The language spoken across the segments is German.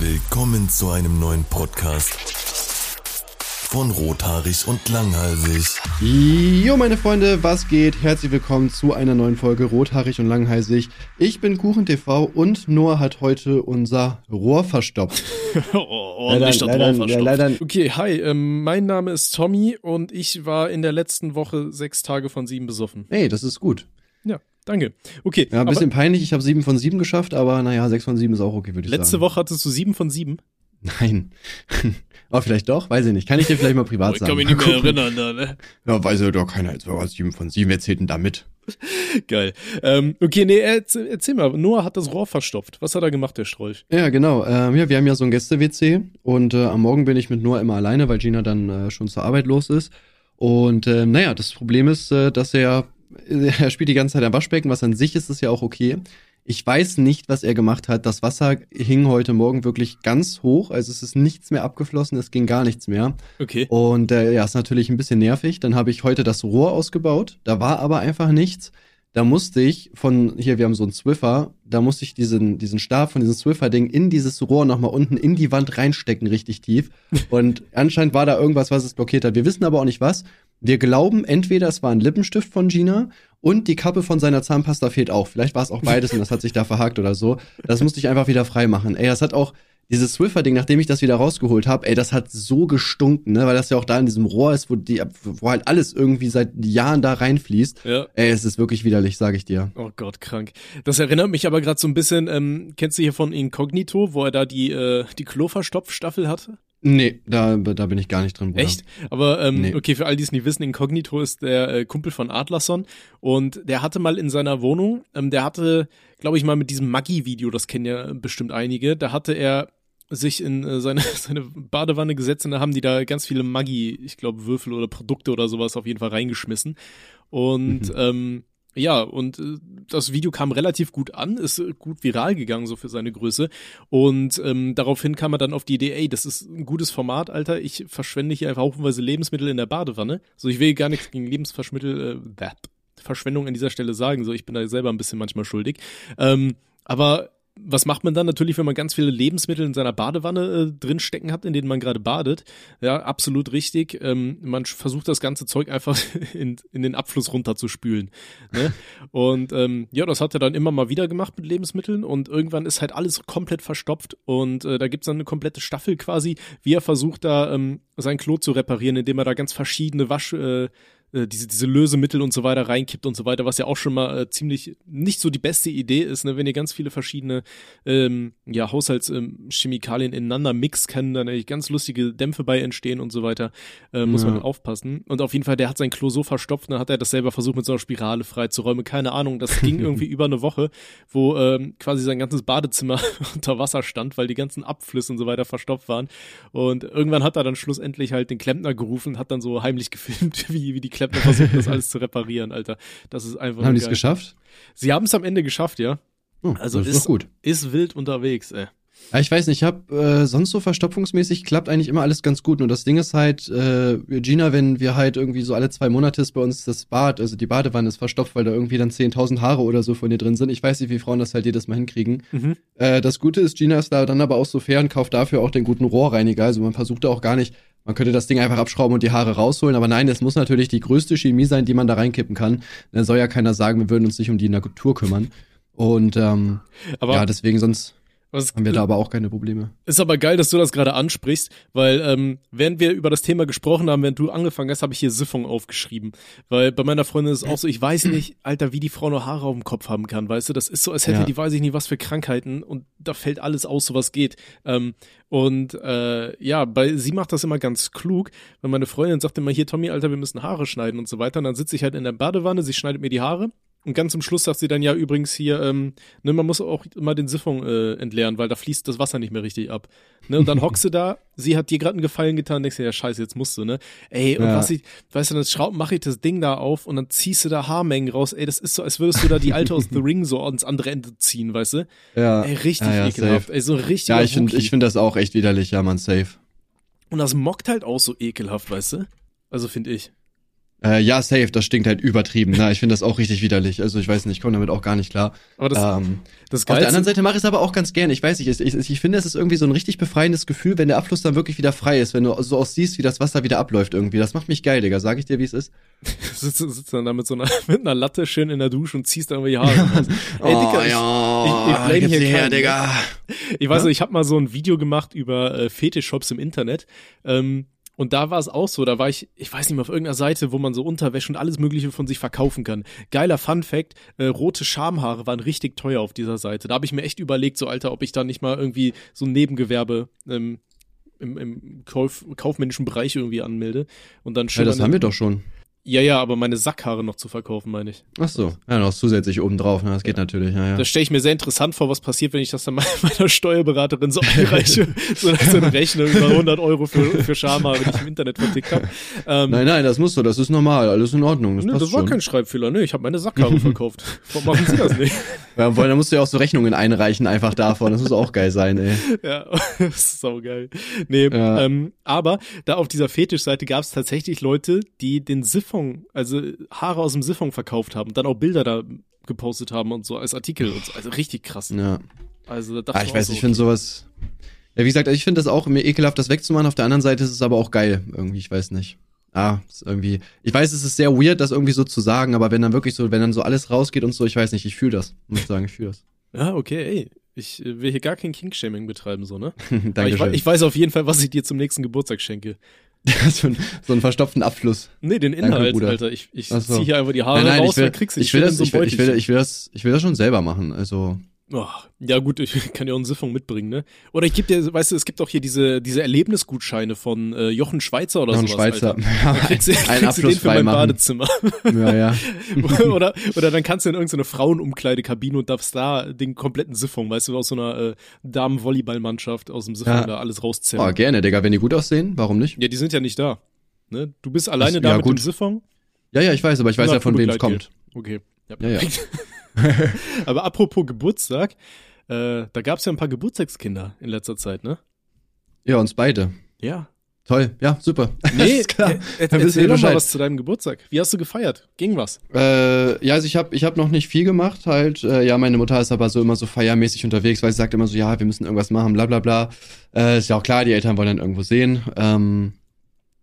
Willkommen zu einem neuen Podcast von Rothaarig und Langhalsig. Jo, meine Freunde, was geht? Herzlich willkommen zu einer neuen Folge Rothaarig und Langhalsig. Ich bin KuchenTV und Noah hat heute unser Rohr verstopft. oh, Leider- das leider- Rohr verstopft. leider- Okay, hi, ähm, mein Name ist Tommy und ich war in der letzten Woche sechs Tage von sieben besoffen. Ey, das ist gut. Danke. Okay, Ja, ein bisschen peinlich, ich habe sieben von sieben geschafft, aber naja, sechs von sieben ist auch okay, würde ich letzte sagen. Woche hattest du sieben von sieben. Nein. aber vielleicht doch, weiß ich nicht. Kann ich dir vielleicht mal privat Oh, ich sagen. kann mich nicht mehr erinnern. Da, ne? Ja, weiß ja doch keiner. Jetzt war sieben von sieben, wer zählt denn da mit? Geil. Ähm, okay, nee, erzähl, erzähl mal. Noah hat das Rohr verstopft. Was hat er gemacht, der Strolch? Ja, genau. Ähm, ja, wir haben ja so ein Gäste-WC und äh, am Morgen bin ich mit Noah immer alleine, weil Gina dann äh, schon zur Arbeit los ist. Und äh, naja, das Problem ist, äh, dass er, er spielt die ganze Zeit am Waschbecken, was an sich ist, ist ja auch okay. Ich weiß nicht, was er gemacht hat. Das Wasser hing heute Morgen wirklich ganz hoch, also es ist nichts mehr abgeflossen, es ging gar nichts mehr. Okay. Und äh, ja, ist natürlich ein bisschen nervig. Dann habe ich heute das Rohr ausgebaut. Da war aber einfach nichts. Da musste ich von, hier, wir haben so einen Swiffer, da musste ich diesen, diesen Stab von diesem Swiffer-Ding in dieses Rohr nochmal unten in die Wand reinstecken, richtig tief. Und anscheinend war da irgendwas, was es blockiert hat. Wir wissen aber auch nicht was. Wir glauben, entweder es war ein Lippenstift von Gina und die Kappe von seiner Zahnpasta fehlt auch. Vielleicht war es auch beides und das hat sich da verhakt oder so. Das musste ich einfach wieder frei machen. Ey, das hat auch, dieses Swiffer-Ding, nachdem ich das wieder rausgeholt habe, ey, das hat so gestunken, ne, weil das ja auch da in diesem Rohr ist, wo die, wo halt alles irgendwie seit Jahren da reinfließt. Ja. Ey, es ist wirklich widerlich, sage ich dir. Oh Gott, krank. Das erinnert mich aber gerade so ein bisschen, ähm, kennst du hier von Incognito, wo er da die, äh, die Kloverstopfstaffel hatte? Nee, da, da bin ich gar nicht drin, Bruder. Echt? Aber ähm, Nee. okay, für all die es nicht wissen, Incognito ist der äh, Kumpel von Adlerson und der hatte mal in seiner Wohnung, ähm, der hatte, glaube ich mal mit diesem Maggi-Video, das kennen ja bestimmt einige, da hatte er sich in äh, seine, seine Badewanne gesetzt und da haben die da ganz viele Maggi, ich glaube Würfel oder Produkte oder sowas auf jeden Fall reingeschmissen und Mhm. ähm, ja, und äh, das Video kam relativ gut an, ist äh, gut viral gegangen, so für seine Größe. Und ähm, daraufhin kam er dann auf die Idee, ey, das ist ein gutes Format, Alter. Ich verschwende hier einfach haufenweise Lebensmittel in der Badewanne. So, ich will gar nichts gegen Lebensverschmittel, äh, Verschwendung an dieser Stelle sagen. So, ich bin da selber ein bisschen manchmal schuldig. Ähm, aber was macht man dann natürlich, wenn man ganz viele Lebensmittel in seiner Badewanne äh, drin stecken hat, in denen man gerade badet? Ja, absolut richtig. Ähm, man versucht das ganze Zeug einfach in, in den Abfluss runterzuspülen. Ne? Und ähm, ja, das hat er dann immer mal wieder gemacht mit Lebensmitteln und irgendwann ist halt alles komplett verstopft und äh, da gibt's dann eine komplette Staffel quasi, wie er versucht da ähm, sein Klo zu reparieren, indem er da ganz verschiedene Wasch, äh, äh, diese, diese Lösemittel und so weiter reinkippt und so weiter, was ja auch schon mal äh, ziemlich nicht so die beste Idee ist, ne? wenn ihr ganz viele verschiedene ähm, ja, Haushaltschemikalien ineinander mixt, können dann eigentlich ganz lustige Dämpfe bei entstehen und so weiter. Äh, muss Ja. man aufpassen. Und auf jeden Fall, der hat sein Klo so verstopft, dann hat er das selber versucht mit so einer Spirale freizuräumen. Keine Ahnung, das ging irgendwie über eine Woche, wo ähm, quasi sein ganzes Badezimmer unter Wasser stand, weil die ganzen Abflüsse und so weiter verstopft waren. Und irgendwann hat er dann schlussendlich halt den Klempner gerufen und hat dann so heimlich gefilmt, wie, wie die Klempner versuchen, das alles zu reparieren, Alter. Das ist einfach Haben nur die es geschafft? Sie haben es am Ende geschafft, ja. Oh, Also ist ist- gut. Ist wild unterwegs, ey. Ja, ich weiß nicht, ich habe äh, sonst so verstopfungsmäßig klappt eigentlich immer alles ganz gut. Nur das Ding ist halt, äh, Gina, wenn wir halt irgendwie so alle zwei Monate ist bei uns das Bad, also die Badewanne ist verstopft, weil da irgendwie dann 10.000 Haare oder so von ihr drin sind. Ich weiß nicht, wie Frauen das halt jedes Mal hinkriegen. Mhm. Äh, das Gute ist, Gina ist da dann aber auch so fair und kauft dafür auch den guten Rohrreiniger. Also man versucht da auch gar nicht, man könnte das Ding einfach abschrauben und die Haare rausholen, aber nein, es muss natürlich die größte Chemie sein, die man da reinkippen kann. Dann soll ja keiner sagen, wir würden uns nicht um die Natur kümmern. Und ähm, Aber ja, deswegen sonst was, haben wir da aber auch keine Probleme. Ist aber geil, dass du das gerade ansprichst, weil ähm, während wir über das Thema gesprochen haben, während du angefangen hast, habe ich hier Siffung aufgeschrieben. Weil bei meiner Freundin ist es auch so, ich weiß nicht, Alter, wie die Frau noch Haare auf dem Kopf haben kann, weißt du? Das ist so, als hätte Ja. die, weiß ich nicht, was für Krankheiten und da fällt alles aus, so was geht. Ähm, und äh, ja, bei sie macht das immer ganz klug, weil meine Freundin sagt immer, hier Tommy, Alter, wir müssen Haare schneiden und so weiter. Und dann sitze ich halt in der Badewanne, sie schneidet mir die Haare Und ganz zum Schluss sagt sie dann ja übrigens hier, ähm, ne, man muss auch immer den Siphon äh, entleeren, weil da fließt das Wasser nicht mehr richtig ab. Ne, und dann hockst du da, sie hat dir gerade einen Gefallen getan, denkst dir, ja scheiße, jetzt musst du, ne? Ey, und Ja. was ich, weißt du, dann schraub, mach ich das Ding da auf und dann ziehst du da Haarmengen raus. Ey, das ist so, als würdest du da die alte aus The Ring so ans andere Ende ziehen, weißt du? Ja. Ey, richtig ja, ja, ekelhaft. safe. Ey, so richtig. Ja, ich finde ich find das auch echt widerlich, ja, man, safe. Und das mockt halt auch so ekelhaft, weißt du? Also finde ich. Äh, ja, safe, das stinkt halt übertrieben. Ne? Ich finde das auch richtig widerlich. Also ich weiß nicht, ich komme damit auch gar nicht klar. Aber das, ähm, das auf der Geilste, anderen Seite mache ich es aber auch ganz gerne. Ich weiß nicht, ich, ich, ich finde, es ist irgendwie so ein richtig befreiendes Gefühl, wenn der Abfluss dann wirklich wieder frei ist, wenn du so auch siehst, wie das Wasser wieder abläuft irgendwie. Das macht mich geil, Digga. Sag ich dir, wie es ist. sitzt, sitzt dann da mit so einer, mit einer Latte schön in der Dusche und ziehst da irgendwie die Haare raus. Ey, Dicker, ich, ich, ich blame gib's hier her, keinen, ne? Digga. Ich weiß Ja? nicht, ich habe mal so ein Video gemacht über äh, Fetischshops im Internet. Ähm, und da war es auch so, da war ich, ich weiß nicht mehr, auf irgendeiner Seite, wo man so Unterwäsche und alles Mögliche von sich verkaufen kann. Geiler Fun Fact, äh, rote Schamhaare waren richtig teuer auf dieser Seite. Da habe ich mir echt überlegt, so Alter, ob ich da nicht mal irgendwie so ein Nebengewerbe ähm, im, im Kauf, kaufmännischen Bereich irgendwie anmelde. Und dann Ja, das haben wir doch schon. Ja, ja, aber meine Sackhaare noch zu verkaufen, meine ich. Ach so. Ja, noch zusätzlich oben drauf. Ne? Das geht natürlich. Ja, ja. Das stelle ich mir sehr interessant vor, was passiert, wenn ich das dann mal meiner Steuerberaterin so einreiche. so, so eine Rechnung über 100 Euro für, für Schamhaare, die ich im Internet vertickt habe. Ähm, Nein, nein, das musst du. Das ist normal. Alles in Ordnung. Das Nö, passt das war schon. kein Schreibfehler, ne? Ich habe meine Sackhaare verkauft. Warum machen Sie das nicht? Ja, weil da musst du ja auch so Rechnungen einreichen einfach davon. Das muss auch geil sein, ey. ja, das ist saugeil. Nee, Ja. ähm, aber da auf dieser Fetischseite gab es tatsächlich Leute, die den Siphon, also Haare aus dem Siphon verkauft haben dann auch Bilder da gepostet haben und so als Artikel und so. Also richtig krass. Ja. Also da Ah, ich weiß, so, ich finde sowas. Ja, wie gesagt, ich finde das auch mir ekelhaft, das wegzumachen. Auf der anderen Seite ist es aber auch geil. Irgendwie, ich weiß nicht. Ah, ist irgendwie. Ich weiß, es ist sehr weird, das irgendwie so zu sagen, aber wenn dann wirklich so, wenn dann so alles rausgeht und so, ich weiß nicht, ich fühle das. Muss ich sagen, ich fühle das. Ja, okay, ey. Ich äh, will hier gar kein King-Shaming betreiben, so, ne? Aber ich, ich weiß auf jeden Fall, was ich dir zum nächsten Geburtstag schenke. so, ein, so einen verstopften Abfluss. Nee, den Inhalt, Bruder. Alter. Ich, ich so. zieh hier einfach die Haare nein, nein, raus, ich will, dann kriegst du ich will das, so ich will, ich will, ich will das, ich will das schon selber machen. Also, Oh, ja gut, ich kann ja auch einen Siphon mitbringen, ne? Oder ich gebe dir, weißt du, es gibt auch hier diese, diese Erlebnisgutscheine von äh, Jochen Schweizer oder noch ein sowas, Schweizer. Ja, kriegst einen kriegst du Abfluss den für mein freimachen. Badezimmer. Ja, ja. oder, oder dann kannst du in irgendeine Frauenumkleidekabine und darfst da den kompletten Siphon, weißt du, aus so einer äh, Damenvolleyballmannschaft aus dem Siphon Ja. da alles Oh, rauszählen. gerne, Digga. Wenn die gut aussehen, warum nicht? Ja, die sind ja nicht da. Ne? Du bist alleine Das- da ja, mit gut. dem Siphon. Ja, ja, ich weiß, aber ich weiß ja, von wem es kommt. Okay. Ja, Ja, ja. Aber apropos Geburtstag, äh, da gab es ja ein paar Geburtstagskinder in letzter Zeit, ne? Ja, uns beide. Ja. Toll, ja, super. Nee, klar. äh, äh, Dann erzähl wir doch mal was zu deinem Geburtstag. Wie hast du gefeiert? Ging was? Äh, ja, also ich habe ich hab noch nicht viel gemacht halt. Äh, ja, meine Mutter ist aber so immer so feiermäßig unterwegs, weil sie sagt immer so, ja, wir müssen irgendwas machen, bla bla bla. Äh, ist ja auch klar, die Eltern wollen dann irgendwo sehen. Ähm,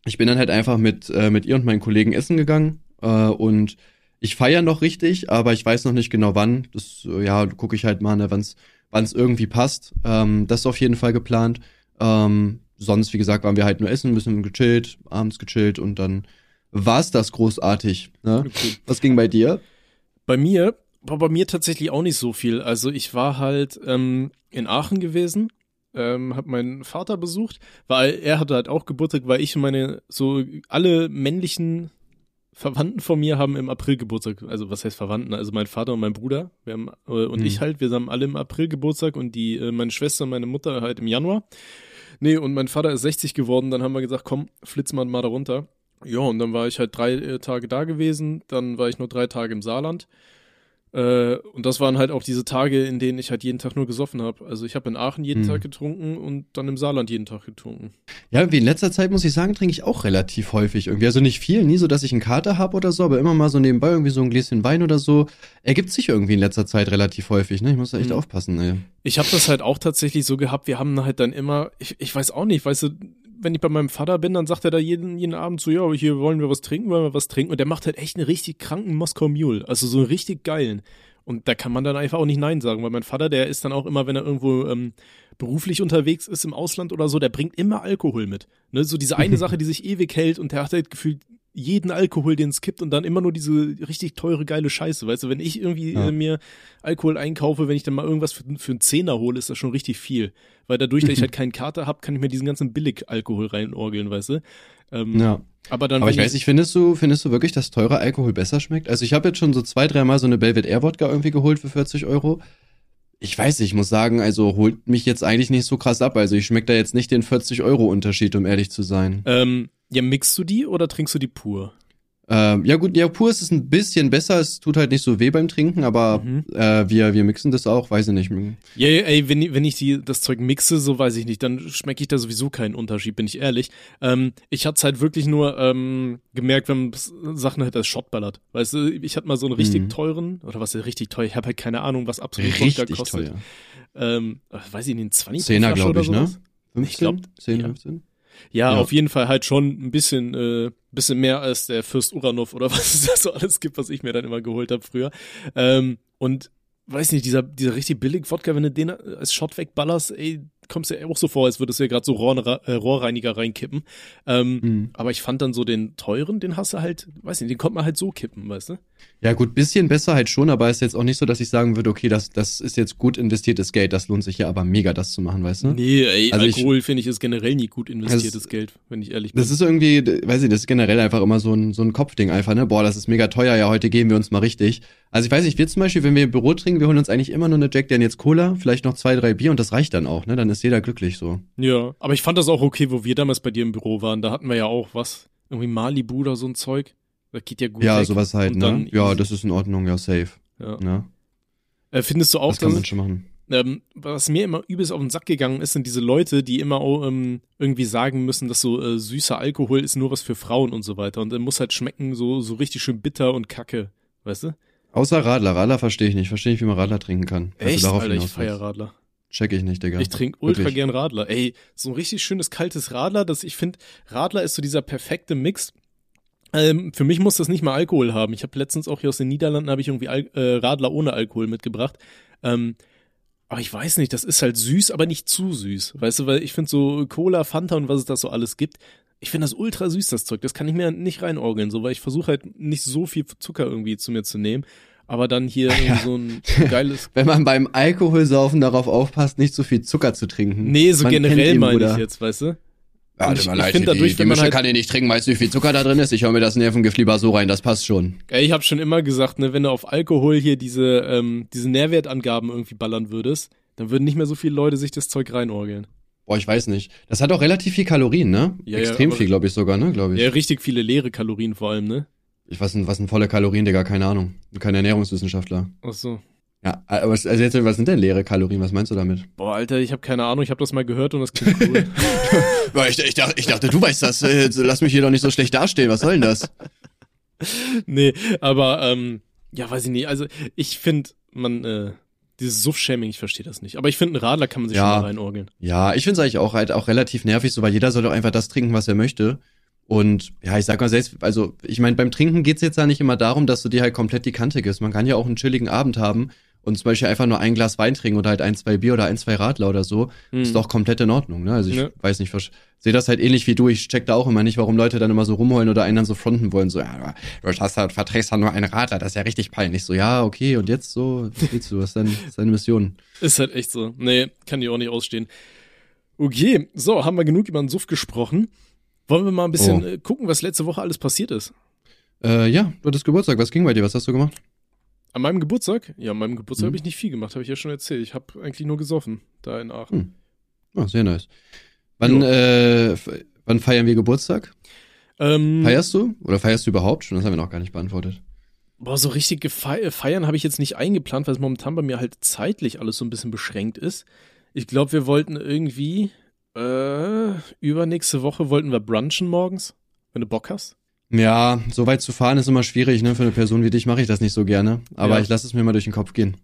ich bin dann halt einfach mit, äh, mit ihr und meinen Kollegen essen gegangen äh, und ich feiere noch richtig, aber ich weiß noch nicht genau wann. Das, äh, ja, gucke ich halt mal, ne, wann's wann's irgendwie passt. Ähm, das ist auf jeden Fall geplant. Ähm, sonst, wie gesagt, waren wir halt nur essen, ein bisschen gechillt, abends gechillt und dann war's das großartig. Ne? Okay. Was ging bei dir? Bei mir war bei mir tatsächlich auch nicht so viel. Also ich war halt ähm, in Aachen gewesen, ähm, habe meinen Vater besucht, weil er hatte halt auch Geburtstag, weil ich meine so alle männlichen Verwandten von mir haben im April Geburtstag. Also was heißt Verwandten? Also mein Vater und mein Bruder, wir haben äh, und Hm. ich halt, wir haben alle im April Geburtstag und die äh, meine Schwester und meine Mutter halt im Januar. Nee, und mein Vater ist 60 geworden, dann haben wir gesagt, komm, flitz mal mal da runter. Ja, und dann war ich halt drei äh, Tage da gewesen, dann war ich nur drei Tage im Saarland. Äh, und das waren halt auch diese Tage, in denen ich halt jeden Tag nur gesoffen habe. Also ich habe in Aachen jeden Mhm. Tag getrunken und dann im Saarland jeden Tag getrunken. Ja, wie in letzter Zeit muss ich sagen, trinke ich auch relativ häufig irgendwie. Also nicht viel, nie so, dass ich einen Kater habe oder so, aber immer mal so nebenbei irgendwie so ein Gläschen Wein oder so. Ergibt sich irgendwie in letzter Zeit relativ häufig, ne? Ich muss da echt Mhm. aufpassen, ey. Ich habe das halt auch tatsächlich so gehabt, wir haben halt dann immer, ich, ich weiß auch nicht, weißt du, wenn ich bei meinem Vater bin, dann sagt er da jeden, jeden Abend so, ja, hier wollen wir was trinken, wollen wir was trinken. Und der macht halt echt einen richtig kranken Moskau Mule, also so einen richtig geilen. Und da kann man dann einfach auch nicht Nein sagen, weil mein Vater, der ist dann auch immer, wenn er irgendwo ähm, beruflich unterwegs ist im Ausland oder so, der bringt immer Alkohol mit. Ne? So diese eine Sache, die sich ewig hält und der hat halt gefühlt jeden Alkohol, den es gibt und dann immer nur diese richtig teure, geile Scheiße. Weißt du, wenn ich irgendwie Ja. äh, mir Alkohol einkaufe, wenn ich dann mal irgendwas für, für einen Zehner hole, ist das schon richtig viel. Weil dadurch, dass ich halt keinen Kater habe, kann ich mir diesen ganzen Billig-Alkohol reinorgeln, weißt du? Ähm, Ja. Aber dann Aber ich weiß nicht, findest du, findest du wirklich, dass teurer Alkohol besser schmeckt? Also ich habe jetzt schon so zwei, dreimal so eine Belvedere Wodka irgendwie geholt für 40 Euro. Ich weiß ich muss sagen, also holt mich jetzt eigentlich nicht so krass ab. Also ich schmeck da jetzt nicht den 40 Euro Unterschied, um ehrlich zu sein. Ähm, ja, mixst du die oder trinkst du die pur? Ähm, ja gut, ja, pur ist es ein bisschen besser. Es tut halt nicht so weh beim Trinken, aber Mhm. äh, wir, wir mixen das auch, weiß ich nicht. Ja, ja, ey, wenn, ich- wenn ich die, das Zeug mixe, so weiß ich nicht, dann schmecke ich da sowieso keinen Unterschied, bin ich ehrlich. Ähm, ich hatte halt wirklich nur ähm, gemerkt, wenn man Sachen halt als Shot ballert. Weißt du, ich hatte mal so einen richtig Mhm. teuren, oder was ist richtig teuer, ich habe halt keine Ahnung, was absolut Richtig kostet. teuer. Ähm, weiß ich nicht, 20 Zehner, glaub ich, ne? 15? Ich glaub, 10, ja. 15? Ja, Ja. auf jeden Fall halt schon ein bisschen, äh, bisschen mehr als der Fürst Uranov oder was es da so alles gibt, was ich mir dann immer geholt habe früher. Ähm, und weiß nicht, dieser, dieser richtig billig Wodka, wenn du den als Shot wegballerst, ey, kommst dir auch so vor, als würdest du ja gerade so Rohr, äh, Rohrreiniger reinkippen. Ähm, Mhm. Aber ich fand dann so den teuren, den hast du halt, weiß nicht, den konnte man halt so kippen, weißt du? Ja gut, bisschen besser halt schon, aber ist jetzt auch nicht so, dass ich sagen würde, okay, das, das ist jetzt gut investiertes Geld, das lohnt sich ja aber mega, das zu machen, weißt du? Nee, ey, Also Alkohol finde ich ist generell nie gut investiertes Das- Geld, wenn ich ehrlich bin. Das ist irgendwie, weiß ich, das ist generell einfach immer so ein, so ein Kopfding einfach, ne? Boah, das ist mega teuer, ja, heute geben wir uns mal richtig. Also ich weiß nicht, wir zum Beispiel, wenn wir im Büro trinken, wir holen uns eigentlich immer nur eine Jack Daniels Cola, vielleicht noch zwei, drei Bier und das reicht dann auch, ne? Dann ist jeder glücklich so. Ja, aber ich fand das auch okay, wo wir damals bei dir im Büro waren. Da hatten wir ja auch was, irgendwie Malibu oder so ein Zeug. Das geht ja gut ja, weg. sowas halt, ne? Ja, das ist in Ordnung, ja, safe. Ja. Ne? Äh, findest du auch, Das kann dass, man schon machen. ähm, was mir immer übelst auf den Sack gegangen ist, sind diese Leute, die immer auch, ähm, irgendwie sagen müssen, dass so äh, süßer Alkohol ist nur was für Frauen und so weiter. Und dann muss halt schmecken so, so richtig schön bitter und kacke. Weißt du? Außer Radler. Radler verstehe ich nicht. Verstehe nicht, wie man Radler trinken kann. Falls du darauf Alter, ich feier. Radler. Check ich nicht, Digga. Ich trinke ultra Wirklich. gern Radler. Ey, so ein richtig schönes kaltes Radler, das ich finde, Radler ist so dieser perfekte Mix. Ähm, für mich muss das nicht mal Alkohol haben. Ich habe letztens auch hier aus den Niederlanden habe ich irgendwie Al äh, Radler ohne Alkohol mitgebracht. Ähm, aber ich weiß nicht, das ist halt süß, aber nicht zu süß. Weißt du, weil ich finde so Cola, Fanta und was es da so alles gibt, ich finde das ultra süß, das Zeug. Das kann ich mir nicht reinorgeln, so, weil ich versuche halt nicht so viel Zucker irgendwie zu mir zu nehmen. Aber dann hier irgendwie so ein geiles Wenn man beim Alkoholsaufen darauf aufpasst, nicht so viel Zucker zu trinken. Nee, so Man generell meine ich jetzt, weißt du? Ja, ich- ich leid, find die- dadurch, die wenn man Mische halt- kann ich nicht trinken, weißt du, wie viel Zucker da drin ist? Ich hau mir das Nervengift lieber so rein, das passt schon. Ey, ich habe schon immer gesagt, ne, wenn du auf Alkohol hier diese, ähm, diese Nährwertangaben irgendwie ballern würdest, dann würden nicht mehr so viele Leute sich das Zeug reinorgeln. Boah, ich weiß nicht. Das hat auch relativ viel Kalorien, ne? Ja, ja, Extrem aber- viel, glaube ich sogar, ne? Glaube ich. Ja, richtig viele leere Kalorien vor allem, ne? Ich was sind, was sind volle Kalorien, Digga? Keine Ahnung. Bin Kein Ernährungswissenschaftler. Ach so. Ja, aber was- also jetzt, was sind denn leere Kalorien? Was meinst du damit? Boah, Alter, ich habe keine Ahnung, ich habe das mal gehört und das klingt cool. ich, ich, dachte, ich dachte, du weißt das. Äh, lass mich hier doch nicht so schlecht dastehen. Was soll denn das? nee, aber ähm, ja, weiß ich nicht. Also ich finde, man, äh, dieses Suff-Shaming, ich verstehe das nicht. Aber ich finde, einen Radler kann man sich Ja. schon mal reinorgeln. Ja, ich finde es eigentlich auch halt auch relativ nervig, so weil jeder soll doch einfach das trinken, was er möchte. Und ja, ich sag mal selbst, also ich meine, beim Trinken geht's jetzt ja nicht immer darum, dass du dir halt komplett die Kante gibst. Man kann ja auch einen chilligen Abend haben und zum Beispiel einfach nur ein Glas Wein trinken oder halt ein, zwei Bier oder ein, zwei Radler oder so. Hm. Ist doch komplett in Ordnung, ne? Also ich Ja. weiß nicht, versch- sehe das halt ähnlich wie du. Ich check da auch immer nicht, warum Leute dann immer so rumheulen oder einen dann so fronten wollen. So, ja, du hast halt, verträgst halt nur einen Radler, das ist ja richtig peinlich. So, ja, okay, und jetzt so, was willst du? Was ist dein, was ist deine Mission? Ist halt echt so. Nee, kann die auch nicht ausstehen. Okay, so, haben wir genug über den Suff gesprochen. Wollen wir mal ein bisschen Oh. äh, gucken, was letzte Woche alles passiert ist? Äh, ja, du hattest Geburtstag. Was ging bei dir? Was hast du gemacht? An meinem Geburtstag? Ja, an meinem Geburtstag Mhm. habe ich nicht viel gemacht, habe ich ja schon erzählt. Ich habe eigentlich nur gesoffen, da in Aachen. Hm. Oh, sehr nice. Wann, äh, wann feiern wir Geburtstag? Ähm, Feierst du? Oder feierst du überhaupt schon? Das haben wir noch gar nicht beantwortet. boah, so richtig gefei- feiern habe ich jetzt nicht eingeplant, weil es momentan bei mir halt zeitlich alles so ein bisschen beschränkt ist. Ich glaube, wir wollten irgendwie, äh, übernächste Woche wollten wir brunchen morgens, wenn du Bock hast. Ja, so weit zu fahren ist immer schwierig, ne? Für eine Person wie dich mache ich das nicht so gerne. Aber Ja. ich lasse es mir mal durch den Kopf gehen.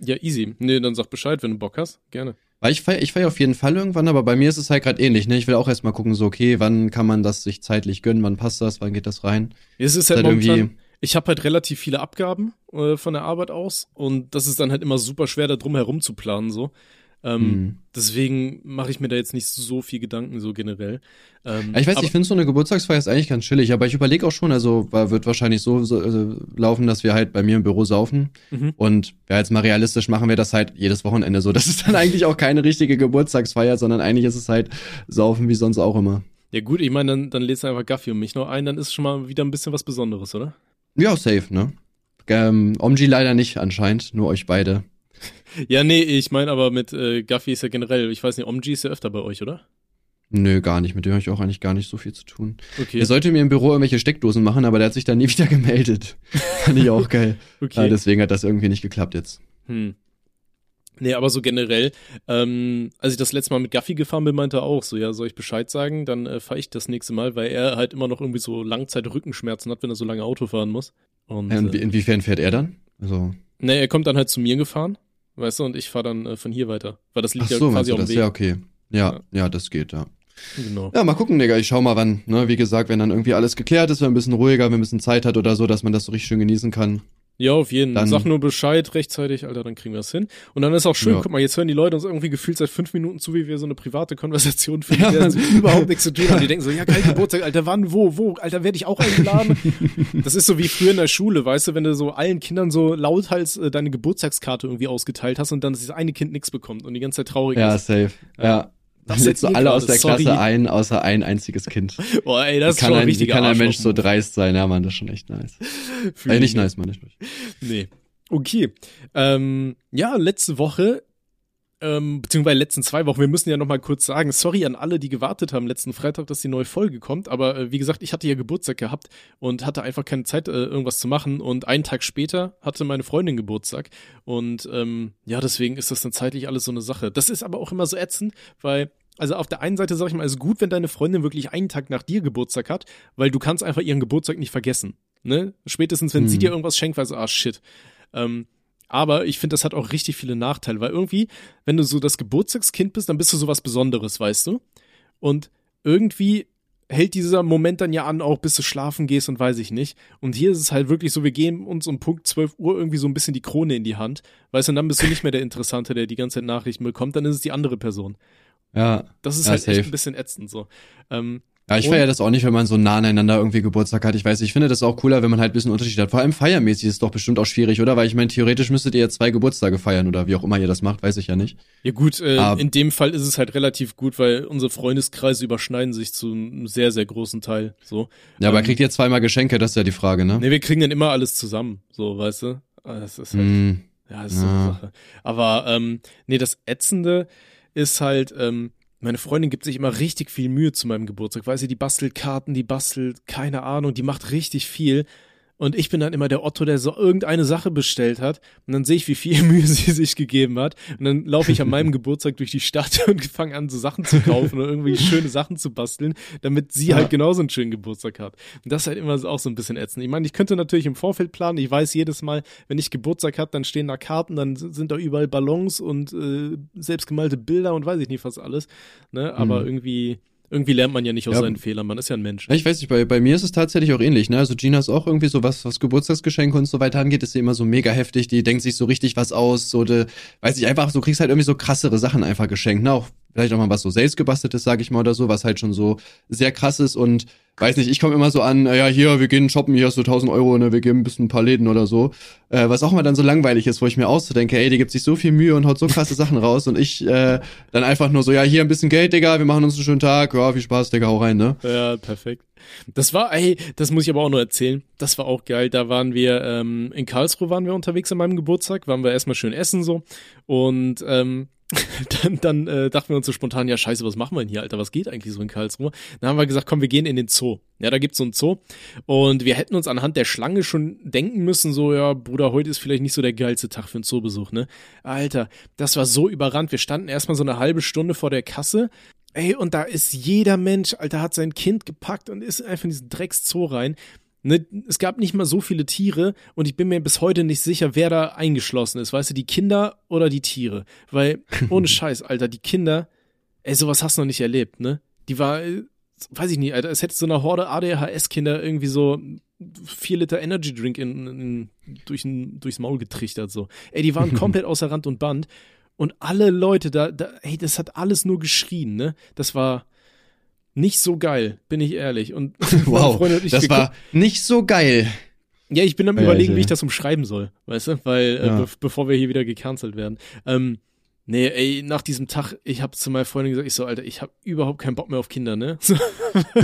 Ja, easy. Nee, dann sag Bescheid, wenn du Bock hast. Gerne. Weil ich feier, ich feier auf jeden Fall irgendwann, aber bei mir ist es halt gerade ähnlich, ne? Ich will auch erstmal gucken, so, okay, wann kann man das sich zeitlich gönnen, wann passt das, wann geht das rein? Es ist halt Halt momentan, irgendwie- ich habe halt relativ viele Abgaben äh, von der Arbeit aus und das ist dann halt immer super schwer, da drum herum zu planen so. Ähm, Hm. Deswegen mache ich mir da jetzt nicht so viel Gedanken so generell. Ähm, ich weiß, aber, ich finde so eine Geburtstagsfeier ist eigentlich ganz chillig, aber ich überlege auch schon, also wird wahrscheinlich so, so äh, laufen, dass wir halt bei mir im Büro saufen. Mhm. Und ja, jetzt mal realistisch machen wir das halt jedes Wochenende so. Das ist dann eigentlich auch keine richtige Geburtstagsfeier, sondern eigentlich ist es halt saufen wie sonst auch immer. Ja gut, ich meine, dann, dann lädst du einfach Gaffi und mich noch ein, dann ist schon mal wieder ein bisschen was Besonderes, oder? Ja, safe, ne? Ähm, Omji leider nicht anscheinend, nur euch beide. Ja, nee, ich meine aber mit äh, Gaffi ist ja generell, ich weiß nicht, Omji ist ja öfter bei euch, oder? Nö, gar nicht. Mit dem habe ich auch eigentlich gar nicht so viel zu tun. Okay. Er sollte mir im Büro irgendwelche Steckdosen machen, aber der hat sich dann nie wieder gemeldet. Fand ich auch geil. okay. Ja, deswegen hat das irgendwie nicht geklappt jetzt. Hm. Nee, aber so generell, ähm, als ich das letzte Mal mit Gaffi gefahren bin, meinte er auch so, ja, soll ich Bescheid sagen, dann äh, fahre ich das nächste Mal, weil er halt immer noch irgendwie so Langzeit-Rückenschmerzen hat, wenn er so lange Auto fahren muss. Und, Ja, und äh, inwiefern fährt er dann? Also, nee, er kommt dann halt zu mir gefahren, weißt du, und ich fahre dann äh, von hier weiter, weil das ach liegt ja so, meinst quasi du auf dem das? Weg. Ja, okay. Ja, Ja. ja, das geht, ja. Genau. Ja, mal gucken, Digga. Ich schau mal wann. Ne? Wie gesagt, wenn dann irgendwie alles geklärt ist, wenn ein bisschen ruhiger, wenn ein bisschen Zeit hat oder so, dass man das so richtig schön genießen kann. Ja, auf jeden. Dann- Sag nur Bescheid rechtzeitig, Alter, dann kriegen wir das hin. Und dann ist auch schön, Ja. guck mal, jetzt hören die Leute uns irgendwie gefühlt seit fünf Minuten zu, wie wir so eine private Konversation führen, Ja. die der überhaupt nichts zu tun haben. Die denken so, ja, geil, Geburtstag, Alter, wann, wo, wo, Alter, werde ich auch eingeladen? das ist so wie früher in der Schule, weißt du, wenn du so allen Kindern so lauthals äh, deine Geburtstagskarte irgendwie ausgeteilt hast und dann dieses eine Kind nichts bekommt und die ganze Zeit traurig Ja, ist. safe. Ja. Das setzt so alle aus der sorry. Klasse ein, außer ein einziges Kind. Boah, ey, das Wie kann, ist schon ein, wie richtig kann ein Mensch so dreist sein? Ja, Mann, das ist schon echt nice. Äh, nicht nice, Mann, nicht nice. Nee. Okay. Ähm, ja, letzte Woche, ähm, beziehungsweise letzten zwei Wochen, wir müssen ja nochmal kurz sagen, sorry an alle, die gewartet haben letzten Freitag, dass die neue Folge kommt, aber äh, wie gesagt, ich hatte ja Geburtstag gehabt und hatte einfach keine Zeit, äh, irgendwas zu machen und einen Tag später hatte meine Freundin Geburtstag und ähm, ja, deswegen ist das dann zeitlich alles so eine Sache. Das ist aber auch immer so ätzend, weil also auf der einen Seite sage ich mal, ist gut, wenn deine Freundin wirklich einen Tag nach dir Geburtstag hat, weil du kannst einfach ihren Geburtstag nicht vergessen. Ne? Spätestens, wenn sie Hm. dir irgendwas schenkt, weißt du, ah shit. Ähm, aber ich finde, das hat auch richtig viele Nachteile, weil irgendwie, wenn du so das Geburtstagskind bist, dann bist du sowas Besonderes, weißt du? Und irgendwie hält dieser Moment dann ja an, auch bis du schlafen gehst und weiß ich nicht. Und hier ist es halt wirklich so, wir geben uns um Punkt 12 Uhr irgendwie so ein bisschen die Krone in die Hand, weißt du, und dann bist du nicht mehr der Interessante, der die ganze Zeit Nachrichten bekommt, dann ist es die andere Person. Ja. Das ist Ja, halt safe. echt ein bisschen ätzend so. Ähm, Ja, ich feiere das auch nicht, wenn man so nah aneinander irgendwie Geburtstag hat. Ich weiß, ich finde das auch cooler, wenn man halt ein bisschen Unterschied hat. Vor allem feiermäßig ist es doch bestimmt auch schwierig, oder? Weil ich meine, theoretisch müsstet ihr ja zwei Geburtstage feiern oder wie auch immer ihr das macht, weiß ich ja nicht. Ja gut, äh, Aber- in dem Fall ist es halt relativ gut, weil unsere Freundeskreise überschneiden sich zu einem sehr, sehr großen Teil. So. Ja, aber Ähm, kriegt ihr zweimal Geschenke, das ist ja die Frage, ne? Ne, wir kriegen dann immer alles zusammen, so, weißt du? Ah, Das ist halt, Hm. ja, das ist so eine Ja. Sache. Aber ähm, nee, das Ätzende ist halt, ähm, meine Freundin gibt sich immer richtig viel Mühe zu meinem Geburtstag. Weißt du, die bastelt Karten, die bastelt, keine Ahnung, die macht richtig viel. Und ich bin dann immer der Otto, der so irgendeine Sache bestellt hat. Und dann sehe ich, wie viel Mühe sie sich gegeben hat. Und dann laufe ich an meinem Geburtstag durch die Stadt und fange an, so Sachen zu kaufen oder irgendwie schöne Sachen zu basteln, damit sie Ja. halt genauso einen schönen Geburtstag hat. Und das ist halt immer auch so ein bisschen ätzend. Ich meine, ich könnte natürlich im Vorfeld planen. Ich weiß jedes Mal, wenn ich Geburtstag habe, dann stehen da Karten, dann sind da überall Ballons und äh, selbstgemalte Bilder und weiß ich nicht was alles. Ne? Aber Mhm. irgendwie, irgendwie lernt man ja nicht aus Ja. seinen Fehlern. Man ist ja ein Mensch. Ich weiß nicht, bei, bei mir ist es tatsächlich auch ähnlich, ne? Also Gina ist auch irgendwie so was, was Geburtstagsgeschenke und so weiter angeht, ist sie immer so mega heftig, die denkt sich so richtig was aus, so de, weiß ich einfach, so kriegst halt irgendwie so krassere Sachen einfach geschenkt, ne? Auch vielleicht auch mal was so selbst gebasteltes, sag ich mal, oder so, was halt schon so sehr krass ist und weiß nicht, ich komme immer so an, ja, hier, wir gehen shoppen, hier hast du 1000 Euro, ne, wir geben ein bisschen ein paar Läden oder so, äh, was auch mal dann so langweilig ist, wo ich mir auch so denke, ey, die gibt sich so viel Mühe und haut so krasse Sachen raus und ich äh, dann einfach nur so, ja, hier ein bisschen Geld, Digga, wir machen uns einen schönen Tag, ja, viel Spaß, Digga, hau rein, ne? Ja, perfekt. Das war, ey, das muss ich aber auch noch erzählen. Das war auch geil. Da waren wir, ähm, in Karlsruhe waren wir unterwegs an meinem Geburtstag, waren wir erstmal schön essen so. Und ähm, dann, dann äh, dachten wir uns so spontan, ja scheiße, was machen wir denn hier, Alter? Was geht eigentlich so in Karlsruhe? Dann haben wir gesagt, komm, wir gehen in den Zoo. Ja, da gibt's so einen Zoo. Und wir hätten uns anhand der Schlange schon denken müssen, so, ja, Bruder, heute ist vielleicht nicht so der geilste Tag für einen Zoobesuch, ne? Alter, das war so überrannt. Wir standen erstmal so eine halbe Stunde vor der Kasse Ey, und da ist jeder Mensch, Alter, hat sein Kind gepackt und ist einfach in diesen Dreckszoo rein. Ne, es gab nicht mal so viele Tiere und ich bin mir bis heute nicht sicher, wer da eingeschlossen ist. Weißt du, die Kinder oder die Tiere? Weil, ohne Scheiß, Alter, die Kinder, ey, sowas hast du noch nicht erlebt, ne? Die war, äh, weiß ich nicht, Alter, es hätte so eine Horde ADHS-Kinder irgendwie so vier Liter Energy Drink in, in, durch ein, durchs Maul getrichtert, so. Ey, die waren komplett außer Rand und Band. Und alle Leute da, da, ey, das hat alles nur geschrien, ne? Das war nicht so geil, bin ich ehrlich. Und Wow, und ich, das war nicht so geil. ja, ich bin am Ja, überlegen, wie ich das umschreiben soll, weißt du? Weil, äh, Ja. be bevor wir hier wieder gecancelt werden. Ähm, nee, ey, nach diesem Tag, ich habe zu meiner Freundin gesagt, ich so, Alter, ich habe überhaupt keinen Bock mehr auf Kinder, ne? So,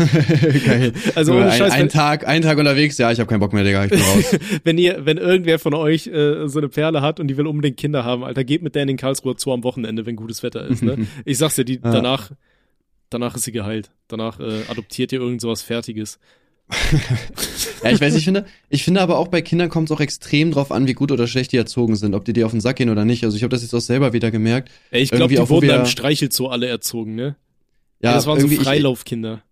geil. also ohne ein, Scheiß, ein Tag, ein Tag unterwegs, ja, ich habe keinen Bock mehr, Digga, ich bin raus. wenn ihr, wenn irgendwer von euch äh, so eine Perle hat und die will unbedingt Kinder haben, Alter, geht mit der in den Karlsruher Zoo am Wochenende, wenn gutes Wetter ist, ne? Ich sag's dir, die Ja. danach danach ist sie geheilt. Danach äh, adoptiert ihr irgend sowas Fertiges. ja, ich weiß, ich finde, ich finde aber auch bei Kindern kommt es auch extrem drauf an, wie gut oder schlecht die erzogen sind, ob die dir auf den Sack gehen oder nicht. Also ich habe das jetzt auch selber wieder gemerkt. Ey, ich glaube, die wurden da im Streichelzoo alle erzogen, ne? Ja, das waren so Freilaufkinder.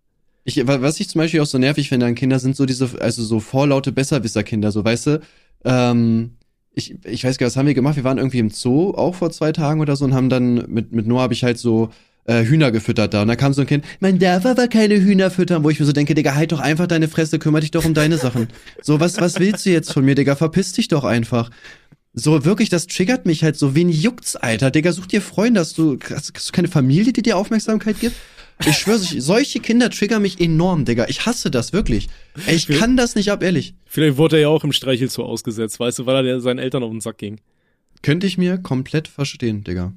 Ich, ich, was ich zum Beispiel auch so nervig finde an Kindern, sind so diese, also so vorlaute Besserwisser-Kinder, so weißt du, ähm, ich, ich weiß gar nicht, was haben wir gemacht? Wir waren irgendwie im Zoo, auch vor zwei Tagen oder so, und haben dann mit, mit Noah habe ich halt so äh, Hühner gefüttert da. Und da kam so ein Kind, man darf aber keine Hühner füttern, wo ich mir so denke, Digga, halt doch einfach deine Fresse, kümmere dich doch um deine Sachen. So, was, was willst du jetzt von mir, Digga? Verpiss dich doch einfach. So, wirklich, das triggert mich halt so. Wen juckt's, Alter? Digga, such dir Freunde, hast du, hast, hast du keine Familie, die dir Aufmerksamkeit gibt? Ich schwöre, solche Kinder triggern mich enorm, Digga. Ich hasse das wirklich. Ey, ich kann das nicht ab, ehrlich. Vielleicht wurde er ja auch im Streichelzoo ausgesetzt, weißt du, weil er seinen Eltern auf den Sack ging. Könnte ich mir komplett verstehen, Digga.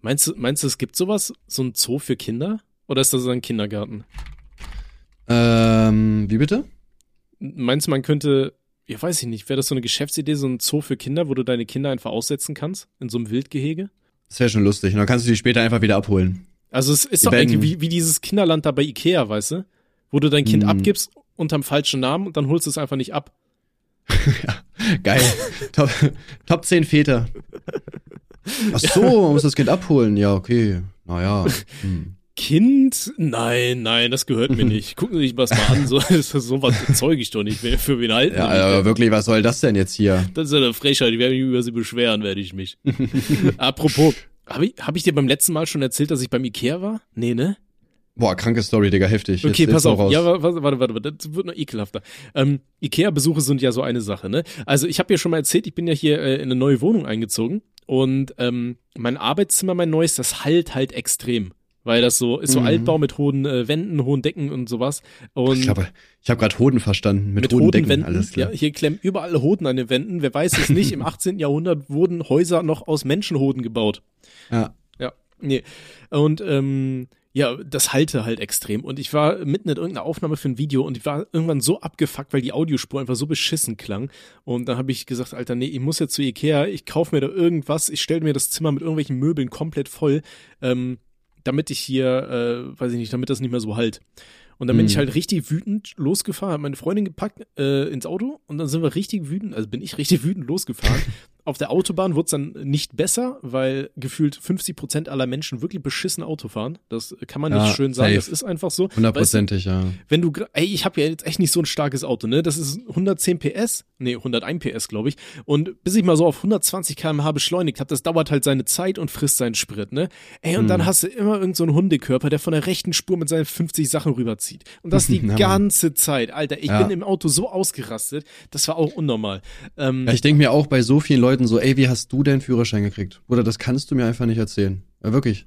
Meinst du, meinst du, es gibt sowas, so ein Zoo für Kinder? Oder ist das ein Kindergarten? Ähm, wie bitte? Meinst du, man könnte, ja weiß ich nicht, wäre das so eine Geschäftsidee, so ein Zoo für Kinder, wo du deine Kinder einfach aussetzen kannst? In so einem Wildgehege? Das wäre schon lustig. Und dann kannst du die später einfach wieder abholen. Also es ist die doch eigentlich wie, wie dieses Kinderland da bei Ikea, weißt du? Wo du dein Kind mm. abgibst unterm falschen Namen und dann holst du es einfach nicht ab. ja, geil. Top, Top 10 Väter. Ach so, man muss das Kind abholen. Ja, okay. Naja. Hm. Kind? Nein, nein, das gehört mir nicht. Gucken Sie sich was mal an. So, so was zeuge ich doch nicht. Für wen halten Ja, aber wirklich, was soll das denn jetzt hier? Das ist ja eine Frechheit. Ich werde mich über Sie beschweren, werde ich mich. Apropos, habe ich, hab ich dir beim letzten Mal schon erzählt, dass ich beim Ikea war? Nee, ne? Boah, kranke Story, Digga, heftig. Okay, jetzt, pass jetzt auf. Ja, warte, warte, warte, das wird noch ekelhafter. Ähm, Ikea-Besuche sind ja so eine Sache, ne? Also ich habe ja schon mal erzählt, ich bin ja hier äh, in eine neue Wohnung eingezogen und ähm, mein Arbeitszimmer, mein neues, das halt halt extrem. Weil das so ist so mhm. Altbau mit hohen äh, Wänden, hohen Decken und sowas. Und ich glaube, ich habe gerade Hoden verstanden. Mit, mit hohen Decken, Wänden. alles klar. Ja, hier klemmen überall Hoden an den Wänden. Wer weiß es nicht, im 18. Jahrhundert wurden Häuser noch aus Menschenhoden gebaut. Ja. Ja, nee. Und ähm, ja, das halte halt extrem. Und ich war mitten in irgendeiner Aufnahme für ein Video und ich war irgendwann so abgefuckt, weil die Audiospur einfach so beschissen klang. Und dann habe ich gesagt, Alter, nee, ich muss jetzt zu Ikea, ich kaufe mir da irgendwas, ich stelle mir das Zimmer mit irgendwelchen Möbeln komplett voll, ähm, damit ich hier, äh, weiß ich nicht, damit das nicht mehr so halt. Und dann bin ich mhm. halt richtig wütend losgefahren, habe meine Freundin gepackt äh, ins Auto und dann sind wir richtig wütend, also bin ich richtig wütend losgefahren. Auf der Autobahn wurde es dann nicht besser, weil gefühlt 50 Prozent aller Menschen wirklich beschissen Auto fahren. Das kann man ja, nicht schön sagen. Safe. Das ist einfach so. Hundertprozentig, weißt du, ja. Wenn du, ey, ich habe ja jetzt echt nicht so ein starkes Auto, ne? Das ist 110 PS, nee, 101 PS, glaube ich. Und bis ich mal so auf 120 km/h beschleunigt habe, das dauert halt seine Zeit und frisst seinen Sprit, ne? Ey, und hm. dann hast du immer irgendeinen so Hundekörper, der von der rechten Spur mit seinen 50 Sachen rüberzieht. Und das die ganze Zeit. Alter, ich ja. bin im Auto so ausgerastet, das war auch unnormal. Ähm, ja, ich denke mir auch bei so vielen Leuten, Leuten so, ey, wie hast du deinen Führerschein gekriegt? Oder das kannst du mir einfach nicht erzählen. Ja, wirklich.